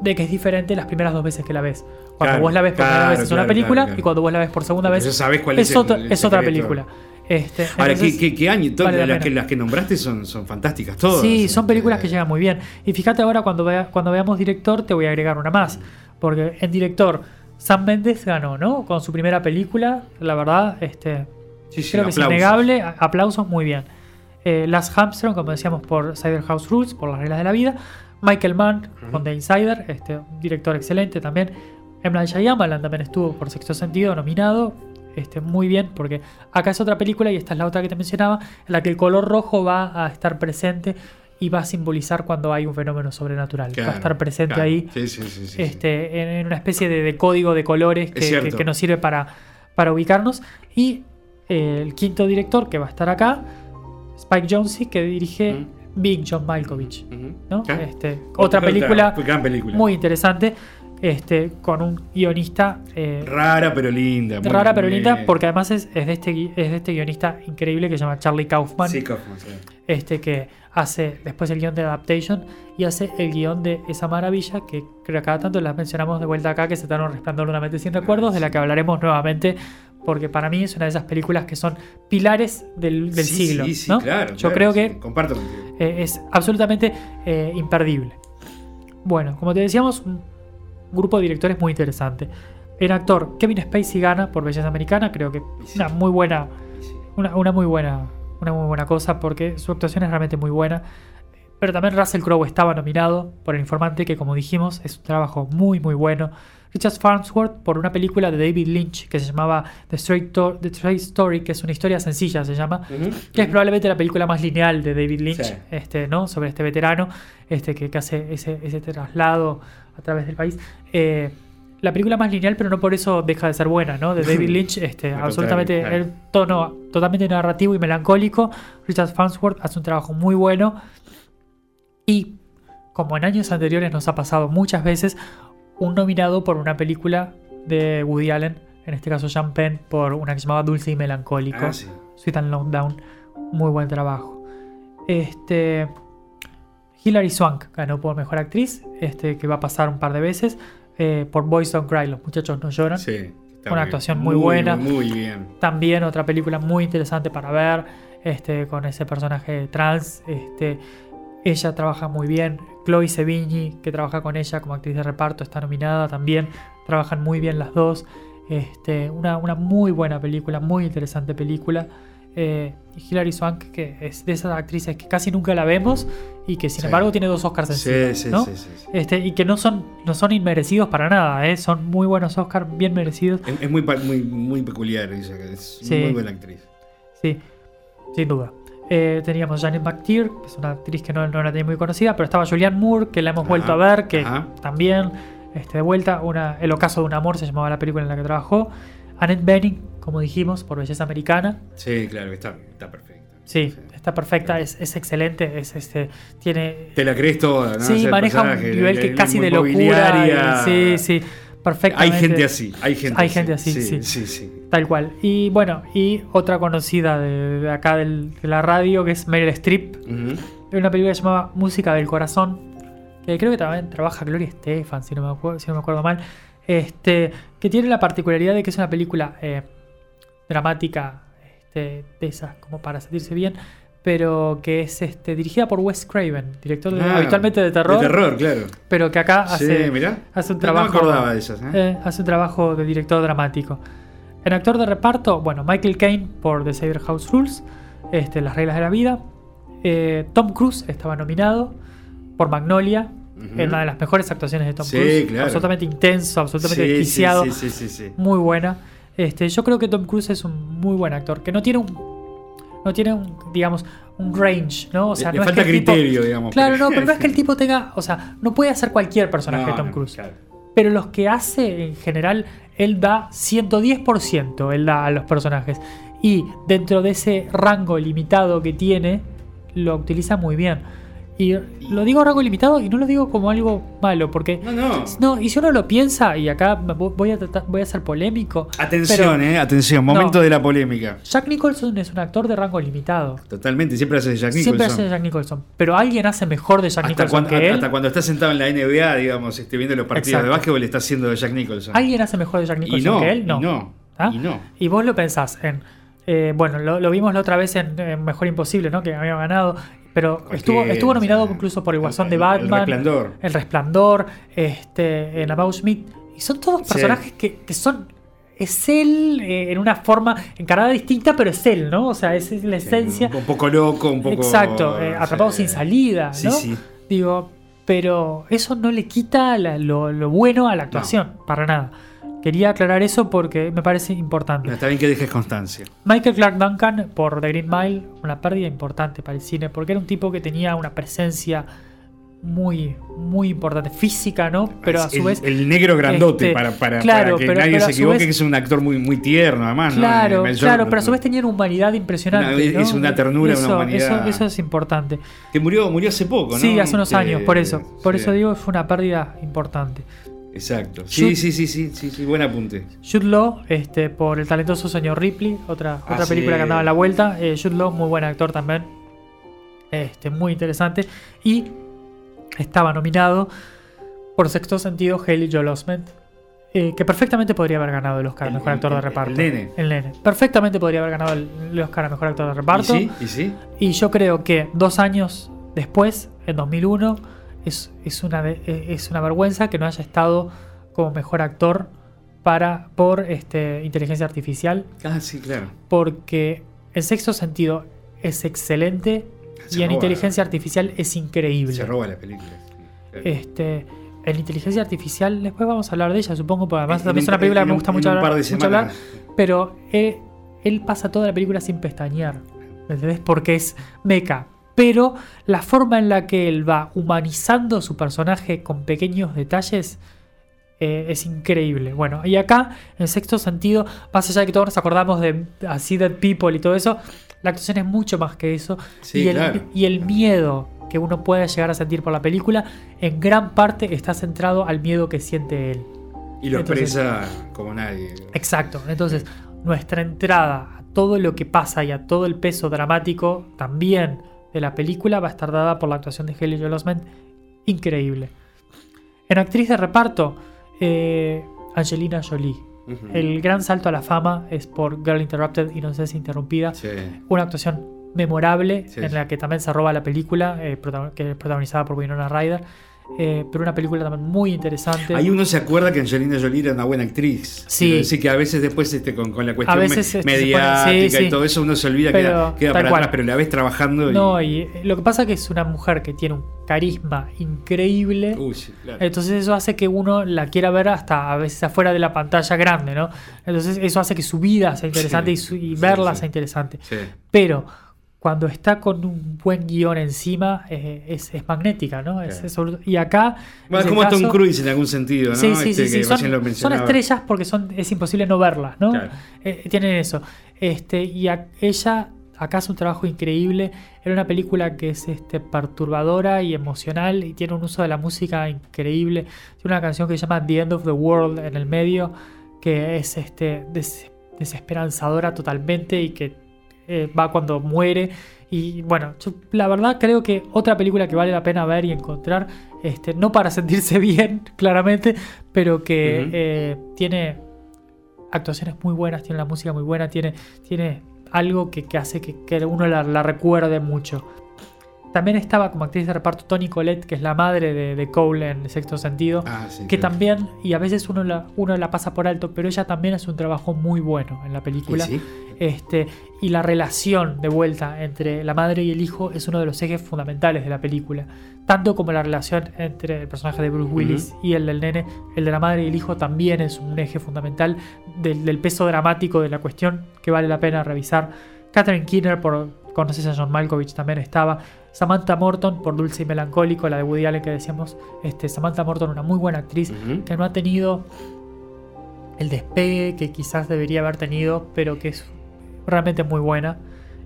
de que es diferente las primeras dos veces que la ves. Cuando Claro, vos la ves por primera vez es una película y cuando vos la ves por segunda vez cuál es el- otra, el es otra película. Este, Ahora, entonces, ¿qué, qué, qué año? Vale la las, que, las que nombraste son, son fantásticas todas. Sí, son películas que Este, llegan muy bien. Y fíjate ahora cuando, vea- cuando veamos director, te voy a agregar una más. Porque en director, Sam Mendes ganó, ¿no? Con su primera película, la verdad, este, Sí, sí, creo que es aplausos. innegable. Aplausos, muy bien. Eh, Armstrong, como decíamos, por Cider House Rules, por las reglas de la vida. Michael Mann con The Insider, este, un director excelente también. M. Night Shyamalan también estuvo por Sexto Sentido nominado. Este, muy bien, porque acá es otra película y esta es la otra que te mencionaba, en la que el color rojo va a estar presente y va a simbolizar cuando hay un fenómeno sobrenatural. va a estar presente claro. ahí Sí, sí, sí, sí, sí. este, en, una especie de, de código de colores que, que- que nos sirve para, para ubicarnos. Y el quinto director que va a estar acá, Spike Jonze, que dirige Big John Malkovich. ¿no? Ah. Este, otra película Gran película. muy interesante, este, con un guionista eh, Rara pero linda. muy- rara pero muy linda, bien. porque además es, es de este, es de este guionista increíble que se llama Charlie Kaufman Sí, Kaufman, sí. este que hace después el guion de Adaptation y hace el guion de esa maravilla que creo que cada tanto las mencionamos de vuelta acá que se están resplandor una mente sin recuerdos de la que hablaremos nuevamente porque para mí es una de esas películas que son pilares del, del Sí, siglo sí, sí, ¿no? claro, yo claro, creo que Comparto eh, es absolutamente eh, imperdible. Bueno como te decíamos un grupo de directores muy interesante. El actor Kevin Spacey gana por Belleza Americana creo que una muy buena una, una muy buena una muy buena cosa porque su actuación es realmente muy buena. Pero también Russell Crowe estaba nominado por El Informante que como dijimos es un trabajo muy muy bueno Richard Farnsworth por una película de David Lynch que se llamaba The Straight, To- The Straight Story que es una historia sencilla se llama que es probablemente la película más lineal de David Lynch Sí. este, ¿no? sobre este veterano este, que, que hace ese, ese traslado a través del país. Eh, la película más lineal, pero no por eso deja de ser buena, ¿no? De David Lynch, este, absolutamente el tono totalmente narrativo y melancólico. Richard Farnsworth hace un trabajo muy bueno. Y como en años anteriores nos ha pasado muchas veces, un nominado por una película de Woody Allen, en este caso Sean Penn, por una que se llamaba Dulce y Melancólico. Ah, sí. Sweet and Low Down. Muy buen trabajo. Este. Hilary Swank ganó por mejor actriz, este, que va a pasar un par de veces. eh, por Boys Don't Cry, los muchachos no lloran. Sí. Una muy- actuación muy buena. Muy bien. También otra película muy interesante para ver, este, con ese personaje trans. Este, ella trabaja muy bien. Chloe Sevigny, que trabaja con ella como actriz de reparto, está nominada también. Trabajan muy bien las dos. Este, una, una muy buena película, muy interesante película. Eh, y Hilary Swank, que es de esas actrices que casi nunca la vemos y que sin Sí. embargo tiene dos Oscars encima, sí, ¿no? sí, sí, sí. Este, y que no son, no son inmerecidos para nada, ¿eh? son muy buenos Oscars, bien merecidos. Es, es muy, muy, muy peculiar ella, que es muy buena actriz. Sí, sin duda. Eh, teníamos Janet McTeer, que es una actriz que no, no era muy conocida, pero estaba Julianne Moore, que la hemos Ajá, vuelto a ver, que ajá. también este, de vuelta, una, El ocaso de un amor se llamaba la película en la que trabajó. Annette Bening, como dijimos, por Belleza Americana. Sí, claro, está, está perfecta. Sí, está perfecta, es, es excelente, es este, tiene Te la crees toda, ¿no? Sí, O sea, el maneja un nivel que casi de locura. y- sí, sí, perfectamente. Hay gente así, hay gente Hay así. gente así, sí. Sí, sí, sí. Tal cual. Y bueno, y otra conocida de, de acá del- de la radio, que es Meryl Streep. Ujú. Hay una película llamaba Música del Corazón, que creo que también trabaja Gloria Estefan, si no me acuerdo, si no me acuerdo mal. Este, que tiene la particularidad de que es una película eh, dramática, este, de esas como para sentirse bien, pero que es este, dirigida por Wes Craven, director de- Ah, habitualmente de terror, De terror, claro. pero que acá Sí, hace, mirá. hace un No- no me trabajo. acordaba de esas, ¿eh? eh, hace un trabajo de director dramático. En actor de reparto, bueno, Michael Caine por The Saber House Rules, este, Las reglas de la vida. Eh, Tom Cruise estaba nominado por Magnolia, en una de las mejores actuaciones de Tom Sí, Cruise. claro. Absolutamente intenso, absolutamente Sí, desquiciado. sí, sí, sí, sí. Muy buena. Este, yo creo que Tom Cruise es un muy buen actor, que no tiene un. No tiene un, digamos, un range, ¿no? O sea, Le- le no falta es que el tipo- criterio, digamos, Claro, no, pero no es que el tipo tenga. O sea, no puede hacer cualquier personaje de Tom no, Cruise. claro. Pero los que hace en general, él da 110%, él da a los personajes. Y dentro de ese rango limitado que tiene, lo utiliza muy bien. Y lo digo rango limitado y no lo digo como algo malo, porque. No, no. No, y si uno lo piensa, y acá voy a, tratar- voy a ser polémico. Atención, pero eh, atención, momento No. de la polémica. Jack Nicholson es un actor de rango limitado. Totalmente, siempre hace de Jack Nicholson. Siempre hace de Jack Nicholson. Pero alguien hace mejor de Jack hasta, Nicholson cuando, que él. hasta cuando está sentado en la NBA, digamos, este, viendo los partidos Exacto. de básquetbol, está haciendo de Jack Nicholson. ¿Alguien hace mejor de Jack Nicholson no, que él? No. y no, ¿Ah? y no. Y vos lo pensás en. eh, bueno, lo, lo vimos la otra vez en, en Mejor Imposible, ¿no? Que había ganado. Pero estuvo, estuvo nominado o sea, incluso por el Guasón de el- el Batman. Resplandor. El Resplandor. Este, en About Schmidt. Y son todos Sí. personajes que, que son. Es él eh, en una forma encarada distinta, pero es él, ¿no? O sea, esa es la esencia. Un, un poco loco, un poco. Exacto, eh, atrapado sí. sin salida, ¿no? sí. Digo, pero eso no le quita la- lo, lo bueno a la actuación, para nada. Quería aclarar eso porque me parece importante. No, está bien que dejes constancia. Michael Clark Duncan por The Green Mile, una pérdida importante para el cine, porque era un tipo que tenía una presencia muy, muy importante, física, ¿no? Pero a su el, vez. el negro grandote este, para, para, claro, para que pero- nadie pero se equivoque, vez- que es un actor muy, muy tierno, además. ¿no? Claro, Eh, yo- claro, pero a su vez tenía una humanidad impresionante. Una- ¿no? es una ternura, una Eso- humanidad. Eso, eso es importante. Que murió, murió hace poco, ¿no? Sí, hace unos Este, años, por eso. Por sí. eso digo, fue una pérdida importante. Exacto. Sí, sí, sí, sí, sí, sí, buen apunte. Jude Law, este, por el talentoso señor Ripley, otra, otra película que andaba a la vuelta. Eh, Jude Law, muy buen actor también. Este, muy interesante. Y estaba nominado por sexto sentido Haley Joel Osment. eh, que perfectamente podría haber ganado el Oscar a El- Mejor Actor de el- Reparto. el nene. El nene. Perfectamente podría haber ganado el, Oscar a Mejor Actor de ¿Y Reparto. sí? ¿Y sí? Y yo creo que dos años después, en 2001, es, es, una, eh, es una vergüenza que no haya estado como mejor actor para, por este, inteligencia artificial, Ah, sí, claro. porque en sexto sentido es excelente Se y en inteligencia artificial es increíble. Se roba la película. Claro. Este, en inteligencia artificial, después vamos a hablar de ella, supongo, porque además En también es un- una película que me gusta mucho un hablar, par de mucho hablar, semanas. pero él, él pasa toda la película sin pestañear, ¿me entendés? Porque es meca. Pero la forma en la que él va humanizando su personaje con pequeños detalles eh, es increíble. Bueno, y acá, en sexto sentido, más allá de que todos nos acordamos de así Dead People y todo eso, la actuación es mucho más que eso. Sí, y, el, claro. y el miedo que uno puede llegar a sentir por la película, en gran parte está centrado al miedo que siente él. Y lo Entonces- expresa como nadie. Exacto. Entonces, nuestra entrada a todo lo que pasa y a todo el peso dramático también de la película va a estar dada por la actuación de Haley Joel Osment. Increíble. En actriz de reparto, eh, Angelina Jolie. El gran salto a la fama es por Girl Interrupted, Inocencia Interrumpida. Sí. Una actuación memorable Sí, en la que también se roba la película, eh, que es protagonizada por Winona Ryder. Eh, pero una película también muy interesante. Ahí uno se acuerda que Angelina Jolie era una buena actriz. Sí. Decir que a veces después este, con, con la cuestión veces, me- este, pone- mediática sí. y todo eso uno se olvida que queda, para cual. atrás, pero la ves trabajando y... No, y eh, lo que pasa es que es una mujer que tiene un carisma increíble. Uy, sí, claro. Entonces eso hace que uno la quiera ver hasta a veces afuera de la pantalla grande, ¿no? Entonces eso hace que su vida sea interesante y, su- y verla sea interesante. Sí. Pero cuando está con un buen guion encima, eh, es, es magnética, ¿no? Es- Claro. es sobre- y acá... Bueno, es como Tom Cruise en algún sentido, ¿no? Sí, sí, Este, sí, que Son, estrellas porque son, es imposible no verlas, ¿no? Claro. Eh, tienen eso. Este, y a- ella acá hace un trabajo increíble. Era una película que es este, perturbadora y emocional y tiene un uso de la música increíble. Tiene una canción que se llama The End of the World en el medio, que es este, des- desesperanzadora totalmente y que eh, va cuando muere. Y bueno, yo la verdad creo que otra película que vale la pena ver y encontrar, este, no para sentirse bien, claramente, pero que eh, tiene actuaciones muy buenas, tiene la música muy buena, tiene, tiene algo que, que hace que, que uno la, la recuerde mucho. También estaba como actriz de reparto Toni Collette, que es la madre de, de Cole en Sexto Sentido, Ah, sí, que claro. también, y a veces uno la, uno la pasa por alto, pero ella también hace un trabajo muy bueno en la película. Sí, sí. Este, y la relación de vuelta entre la madre y el hijo es uno de los ejes fundamentales de la película. Tanto como la relación entre el personaje de Bruce Willis y el del nene, el de la madre y el hijo también es un eje fundamental del, del peso dramático de la cuestión que vale la pena revisar. Catherine Keener por Conoces a John Malkovich también estaba. Samantha Morton por Dulce y Melancólico, la de Woody Allen que decíamos. Este, Samantha Morton, una muy buena actriz que no ha tenido el despegue que quizás debería haber tenido, pero que es realmente muy buena.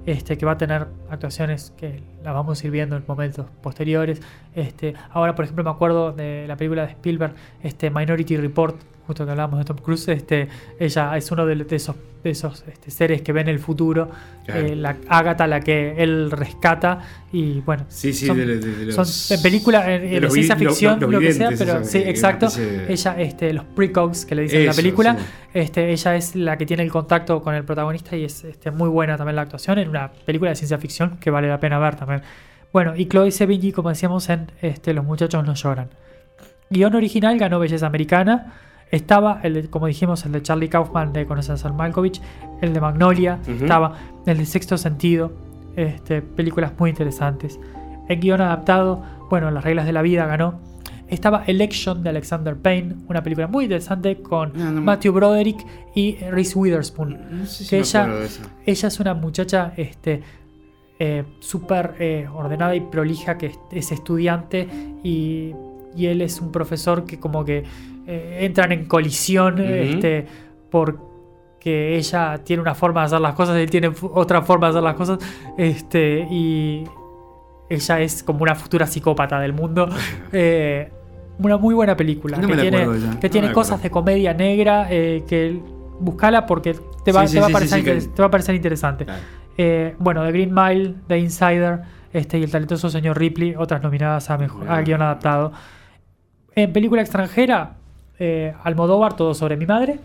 Este, que va a tener actuaciones que las vamos a ir viendo en momentos posteriores. Este, ahora, por ejemplo, me acuerdo de la película de Spielberg, este, Minority Report, justo que hablábamos de Tom Cruise. Este, ella es uno de, de esos, de esos este, seres que ven el futuro. Claro. Eh, la Agatha, la que él rescata. Y bueno, Sí, sí, son, de, de- son en película, en, en los ciencia lo- ficción, lo que sea, pero sí, que- exacto. Ella, este, los precogs que le dicen en la película, sí. este, ella es la que tiene el contacto con el protagonista y es este, muy buena también la actuación en una película de ciencia ficción que vale la pena ver también. Bueno, y Chloe Sevigny, como decíamos en este, Los muchachos no lloran. Guión original ganó Belleza Americana. Estaba, el de- como dijimos, el de Charlie Kaufman de Conocer a Malkovich, el de Magnolia, estaba el de Sexto Sentido, este, películas muy interesantes. El guion adaptado, bueno, Las reglas de la vida ganó. Estaba Election de Alexander Payne, una película muy interesante con No, no me- Matthew Broderick y Reese Witherspoon. No sé si que me ella, ella es una muchacha este, eh, súper eh, ordenada y prolija que es, es estudiante y, y él es un profesor que como que eh, entran en colisión este, porque ella tiene una forma de hacer las cosas, él tiene otra forma de hacer las cosas este, y ella es como una futura psicópata del mundo. Eh, una muy buena película No que tiene, que no tiene cosas de comedia negra eh, que buscala porque te va, Sí, te sí, va a sí, parecer que- te va a parecer interesante. Claro. Eh, bueno, The Green Mile, The Insider este, y el talentoso señor Ripley, otras nominadas a, mejor, a guion adaptado. En película extranjera, eh, Almodóvar, Todo sobre mi madre.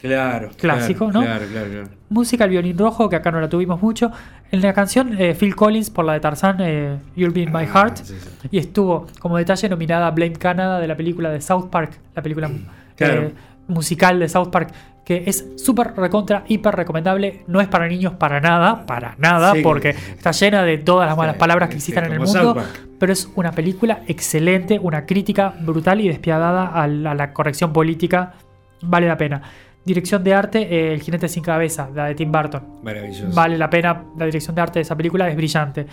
Claro. Clásico, claro, ¿no? Claro, claro, claro. Música El violín rojo, que acá no la tuvimos mucho. En la canción eh, Phil Collins por la de Tarzán, eh, You'll Be in My Ah, Heart. sí, sí. Y estuvo como detalle nominada a Blame Canada de la película de South Park, la película Claro. eh, musical de South Park, que es súper recontra, hiper recomendable. No es para niños para nada, para nada, Sí, porque sí. está llena de todas las malas Sí, palabras que sí, existan en el mundo. Pero es una película excelente, una crítica brutal y despiadada a la, a la corrección política. Vale la pena. Dirección de arte, eh, El jinete sin cabeza, la de Tim Burton. Maravilloso. Vale la pena, la dirección de arte de esa película es brillante.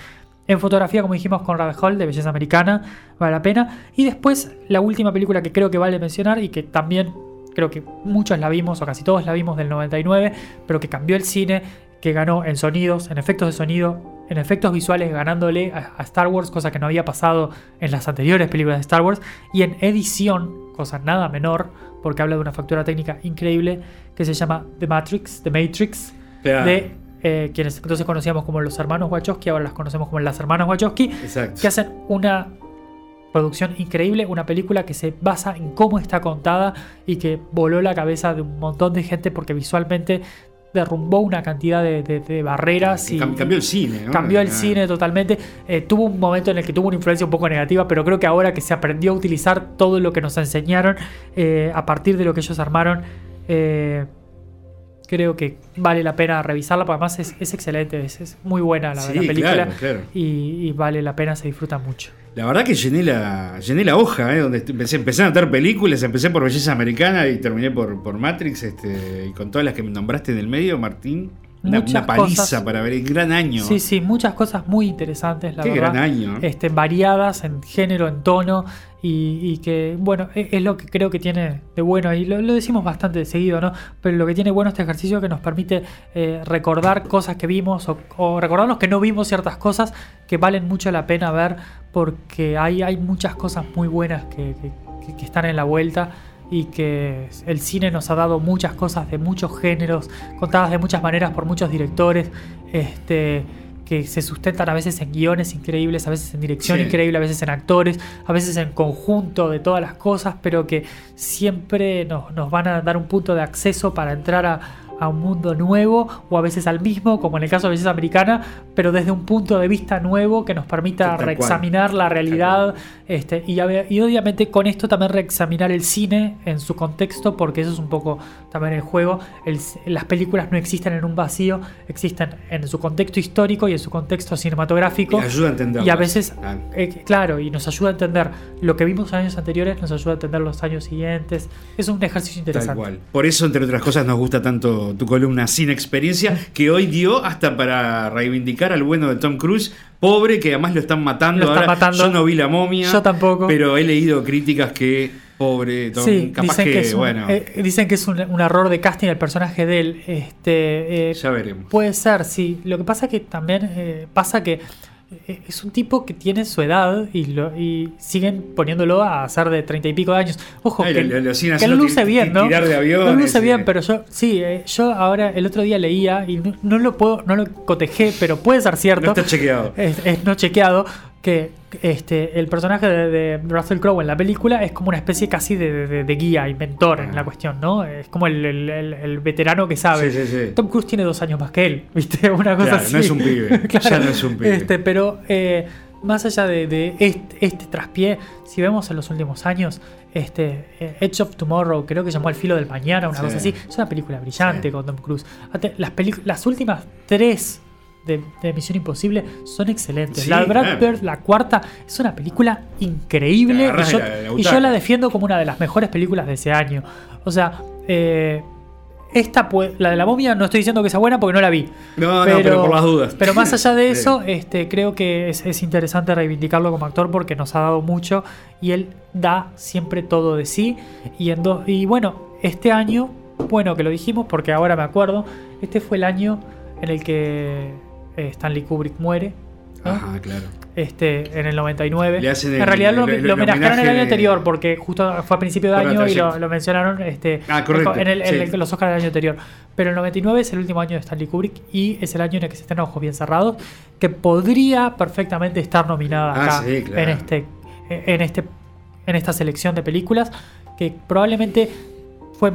En fotografía, como dijimos, con Rabbit Hall de Belleza Americana, vale la pena. Y después, la última película que creo que vale mencionar y que también creo que muchos la vimos, o casi todos la vimos del 99, pero que cambió el cine, que ganó en sonidos, en efectos de sonido, en efectos visuales, ganándole a, Star Wars, cosa que no había pasado en las anteriores películas de Star Wars, y en edición, cosa nada menor, porque habla de una factura técnica increíble, que se llama The Matrix, The Matrix, Claro. de eh, quienes entonces conocíamos como los hermanos Wachowski, ahora las conocemos como las hermanas Wachowski, Exacto. que hacen una producción increíble, una película que se basa en cómo está contada y que voló la cabeza de un montón de gente porque visualmente derrumbó una cantidad de, de- de barreras y cam- cambió el cine, ¿no? cambió el Ah. cine totalmente. Eh, tuvo un momento en el que tuvo una influencia un poco negativa, pero creo que ahora que se aprendió a utilizar todo lo que nos enseñaron eh, a partir de lo que ellos armaron, eh, creo que vale la pena revisarla, porque además es, es excelente, es, es muy buena la, Sí, la película claro, claro. Y, y vale la pena, se disfruta mucho. La verdad que llené la, llené la hoja, ¿eh? donde empecé, empecé a notar películas, empecé por Belleza Americana y terminé por, por Matrix, este, y con todas las que me nombraste en el medio, Martín. Una, paliza cosas. para ver, el gran año. Sí, sí, muchas cosas muy interesantes, la Qué verdad. gran año. Este, variadas en género, en tono, y, que, bueno, e- es, lo que creo que tiene de bueno, y lo, decimos bastante seguido, ¿no? Pero lo que tiene bueno este ejercicio es que nos permite eh, recordar cosas que vimos o, recordarnos que no vimos ciertas cosas que valen mucho la pena ver, porque hay, hay muchas cosas muy buenas que- que- que están en la vuelta y que el cine nos ha dado muchas cosas de muchos géneros, contadas de muchas maneras por muchos directores, este, que se sustentan a veces en guiones increíbles, a veces en dirección Sí. increíble, a veces en actores, a veces en conjunto de todas las cosas, pero que siempre nos, nos van a dar un punto de acceso para entrar a, a un mundo nuevo o a veces al mismo, como en el caso de Belleza Americana, pero desde un punto de vista nuevo que nos permita reexaminar la realidad este, y, y obviamente con esto también reexaminar el cine en su contexto, porque eso es un poco también el juego. El- las películas no existen en un vacío, existen en su contexto histórico y en su contexto cinematográfico. Y ayuda a entenderlas. Y a veces, Ah. eh, claro, y nos ayuda a entender lo que vimos en años anteriores, nos ayuda a entender los años siguientes. Es un ejercicio Tal interesante. cual. Por eso, entre otras cosas, nos gusta tanto tu columna Sin Experiencia, que hoy dio hasta para reivindicar al bueno de Tom Cruise, pobre, que además lo están matando. Lo están Ahora, matando. Yo no vi la momia. Yo tampoco. Pero he leído críticas que, pobre Tom, Sí, capaz dicen que, que, es un, bueno, eh, dicen que es un, un error de casting el personaje de él. Este, eh, ya veremos. Puede ser, sí. Lo que pasa que también eh, pasa que es un tipo que tiene su edad y, lo, y siguen poniéndolo a hacer de treinta y pico de años. Ojo, Ay, que, lo- que lo luce bien, ¿no? tirar de Lo aviones, luce bien, pero yo, sí, eh, yo ahora el otro día leía y no, no lo puedo, no lo cotejé, pero puede ser cierto. No está chequeado. Es, es no chequeado que este, el personaje de, de Russell Crowe en la película es como una especie casi de, de- de guía y mentor en la cuestión, ¿no? Es como el, el- el- el veterano que sabe. Sí, sí, sí. Tom Cruise tiene dos años más que él, ¿viste? Una cosa Claro, así. no es un pibe, ya no es un pibe. Este, pero eh, más allá de, este, este traspié, si vemos en los últimos años, este, eh, Edge of Tomorrow, creo que llamó El filo del mañana, una cosa así, es una película brillante con Tom Cruise. Las, las últimas tres de, de Misión Imposible son excelentes. Sí, la de Brad. Bird, la cuarta, es una película increíble y yo, la- de la y yo butaca. la defiendo como una de las mejores películas de ese año. O sea, eh, esta la de la momia no estoy diciendo que sea buena porque no la vi. No, no, pero por las dudas. Pero más allá de eso, este, creo que es, es interesante reivindicarlo como actor porque nos ha dado mucho y él da siempre todo de sí. Y, en do- y bueno, este año, bueno que lo dijimos porque ahora me acuerdo, este fue el año en el que Stanley Kubrick muere. ¿no? Ajá, claro. Este, en el 99. Le hacen el- en realidad lo, lo homenajearon el año anterior porque justo fue a principio de año y lo, mencionaron este, Ah, correcto, en, el- en los Oscars del año anterior. Pero el 99 es el último año de Stanley Kubrick y es el año en el que se están Ojos Bien Cerrados, que podría perfectamente estar nominada Ah, acá sí, claro. en, este, en, este, en esta selección de películas que probablemente fue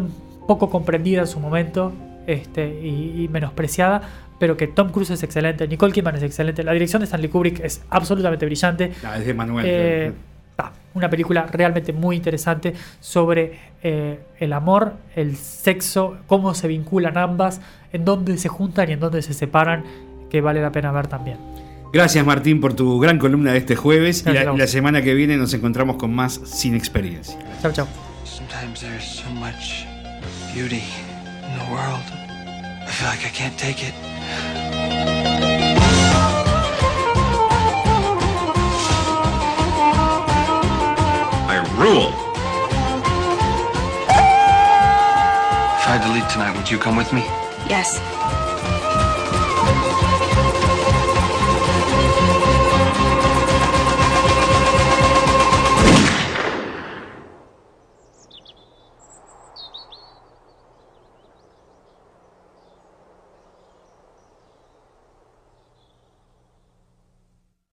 poco comprendida en su momento este, y, y menospreciada, pero que Tom Cruise es excelente, Nicole Kidman es excelente, la dirección de Stanley Kubrick es absolutamente brillante. Ah, es de Manuel. Eh, ah, una película realmente muy interesante sobre eh, el amor, el sexo, cómo se vinculan ambas, en dónde se juntan y en dónde se separan, que vale la pena ver también. Gracias Martín por tu gran columna de este jueves. Y la, la semana que viene nos encontramos con más Sin Experiencia. Chau, chau. I feel like I can't take it. I rule. If I had to leave tonight, would you come with me? Yes.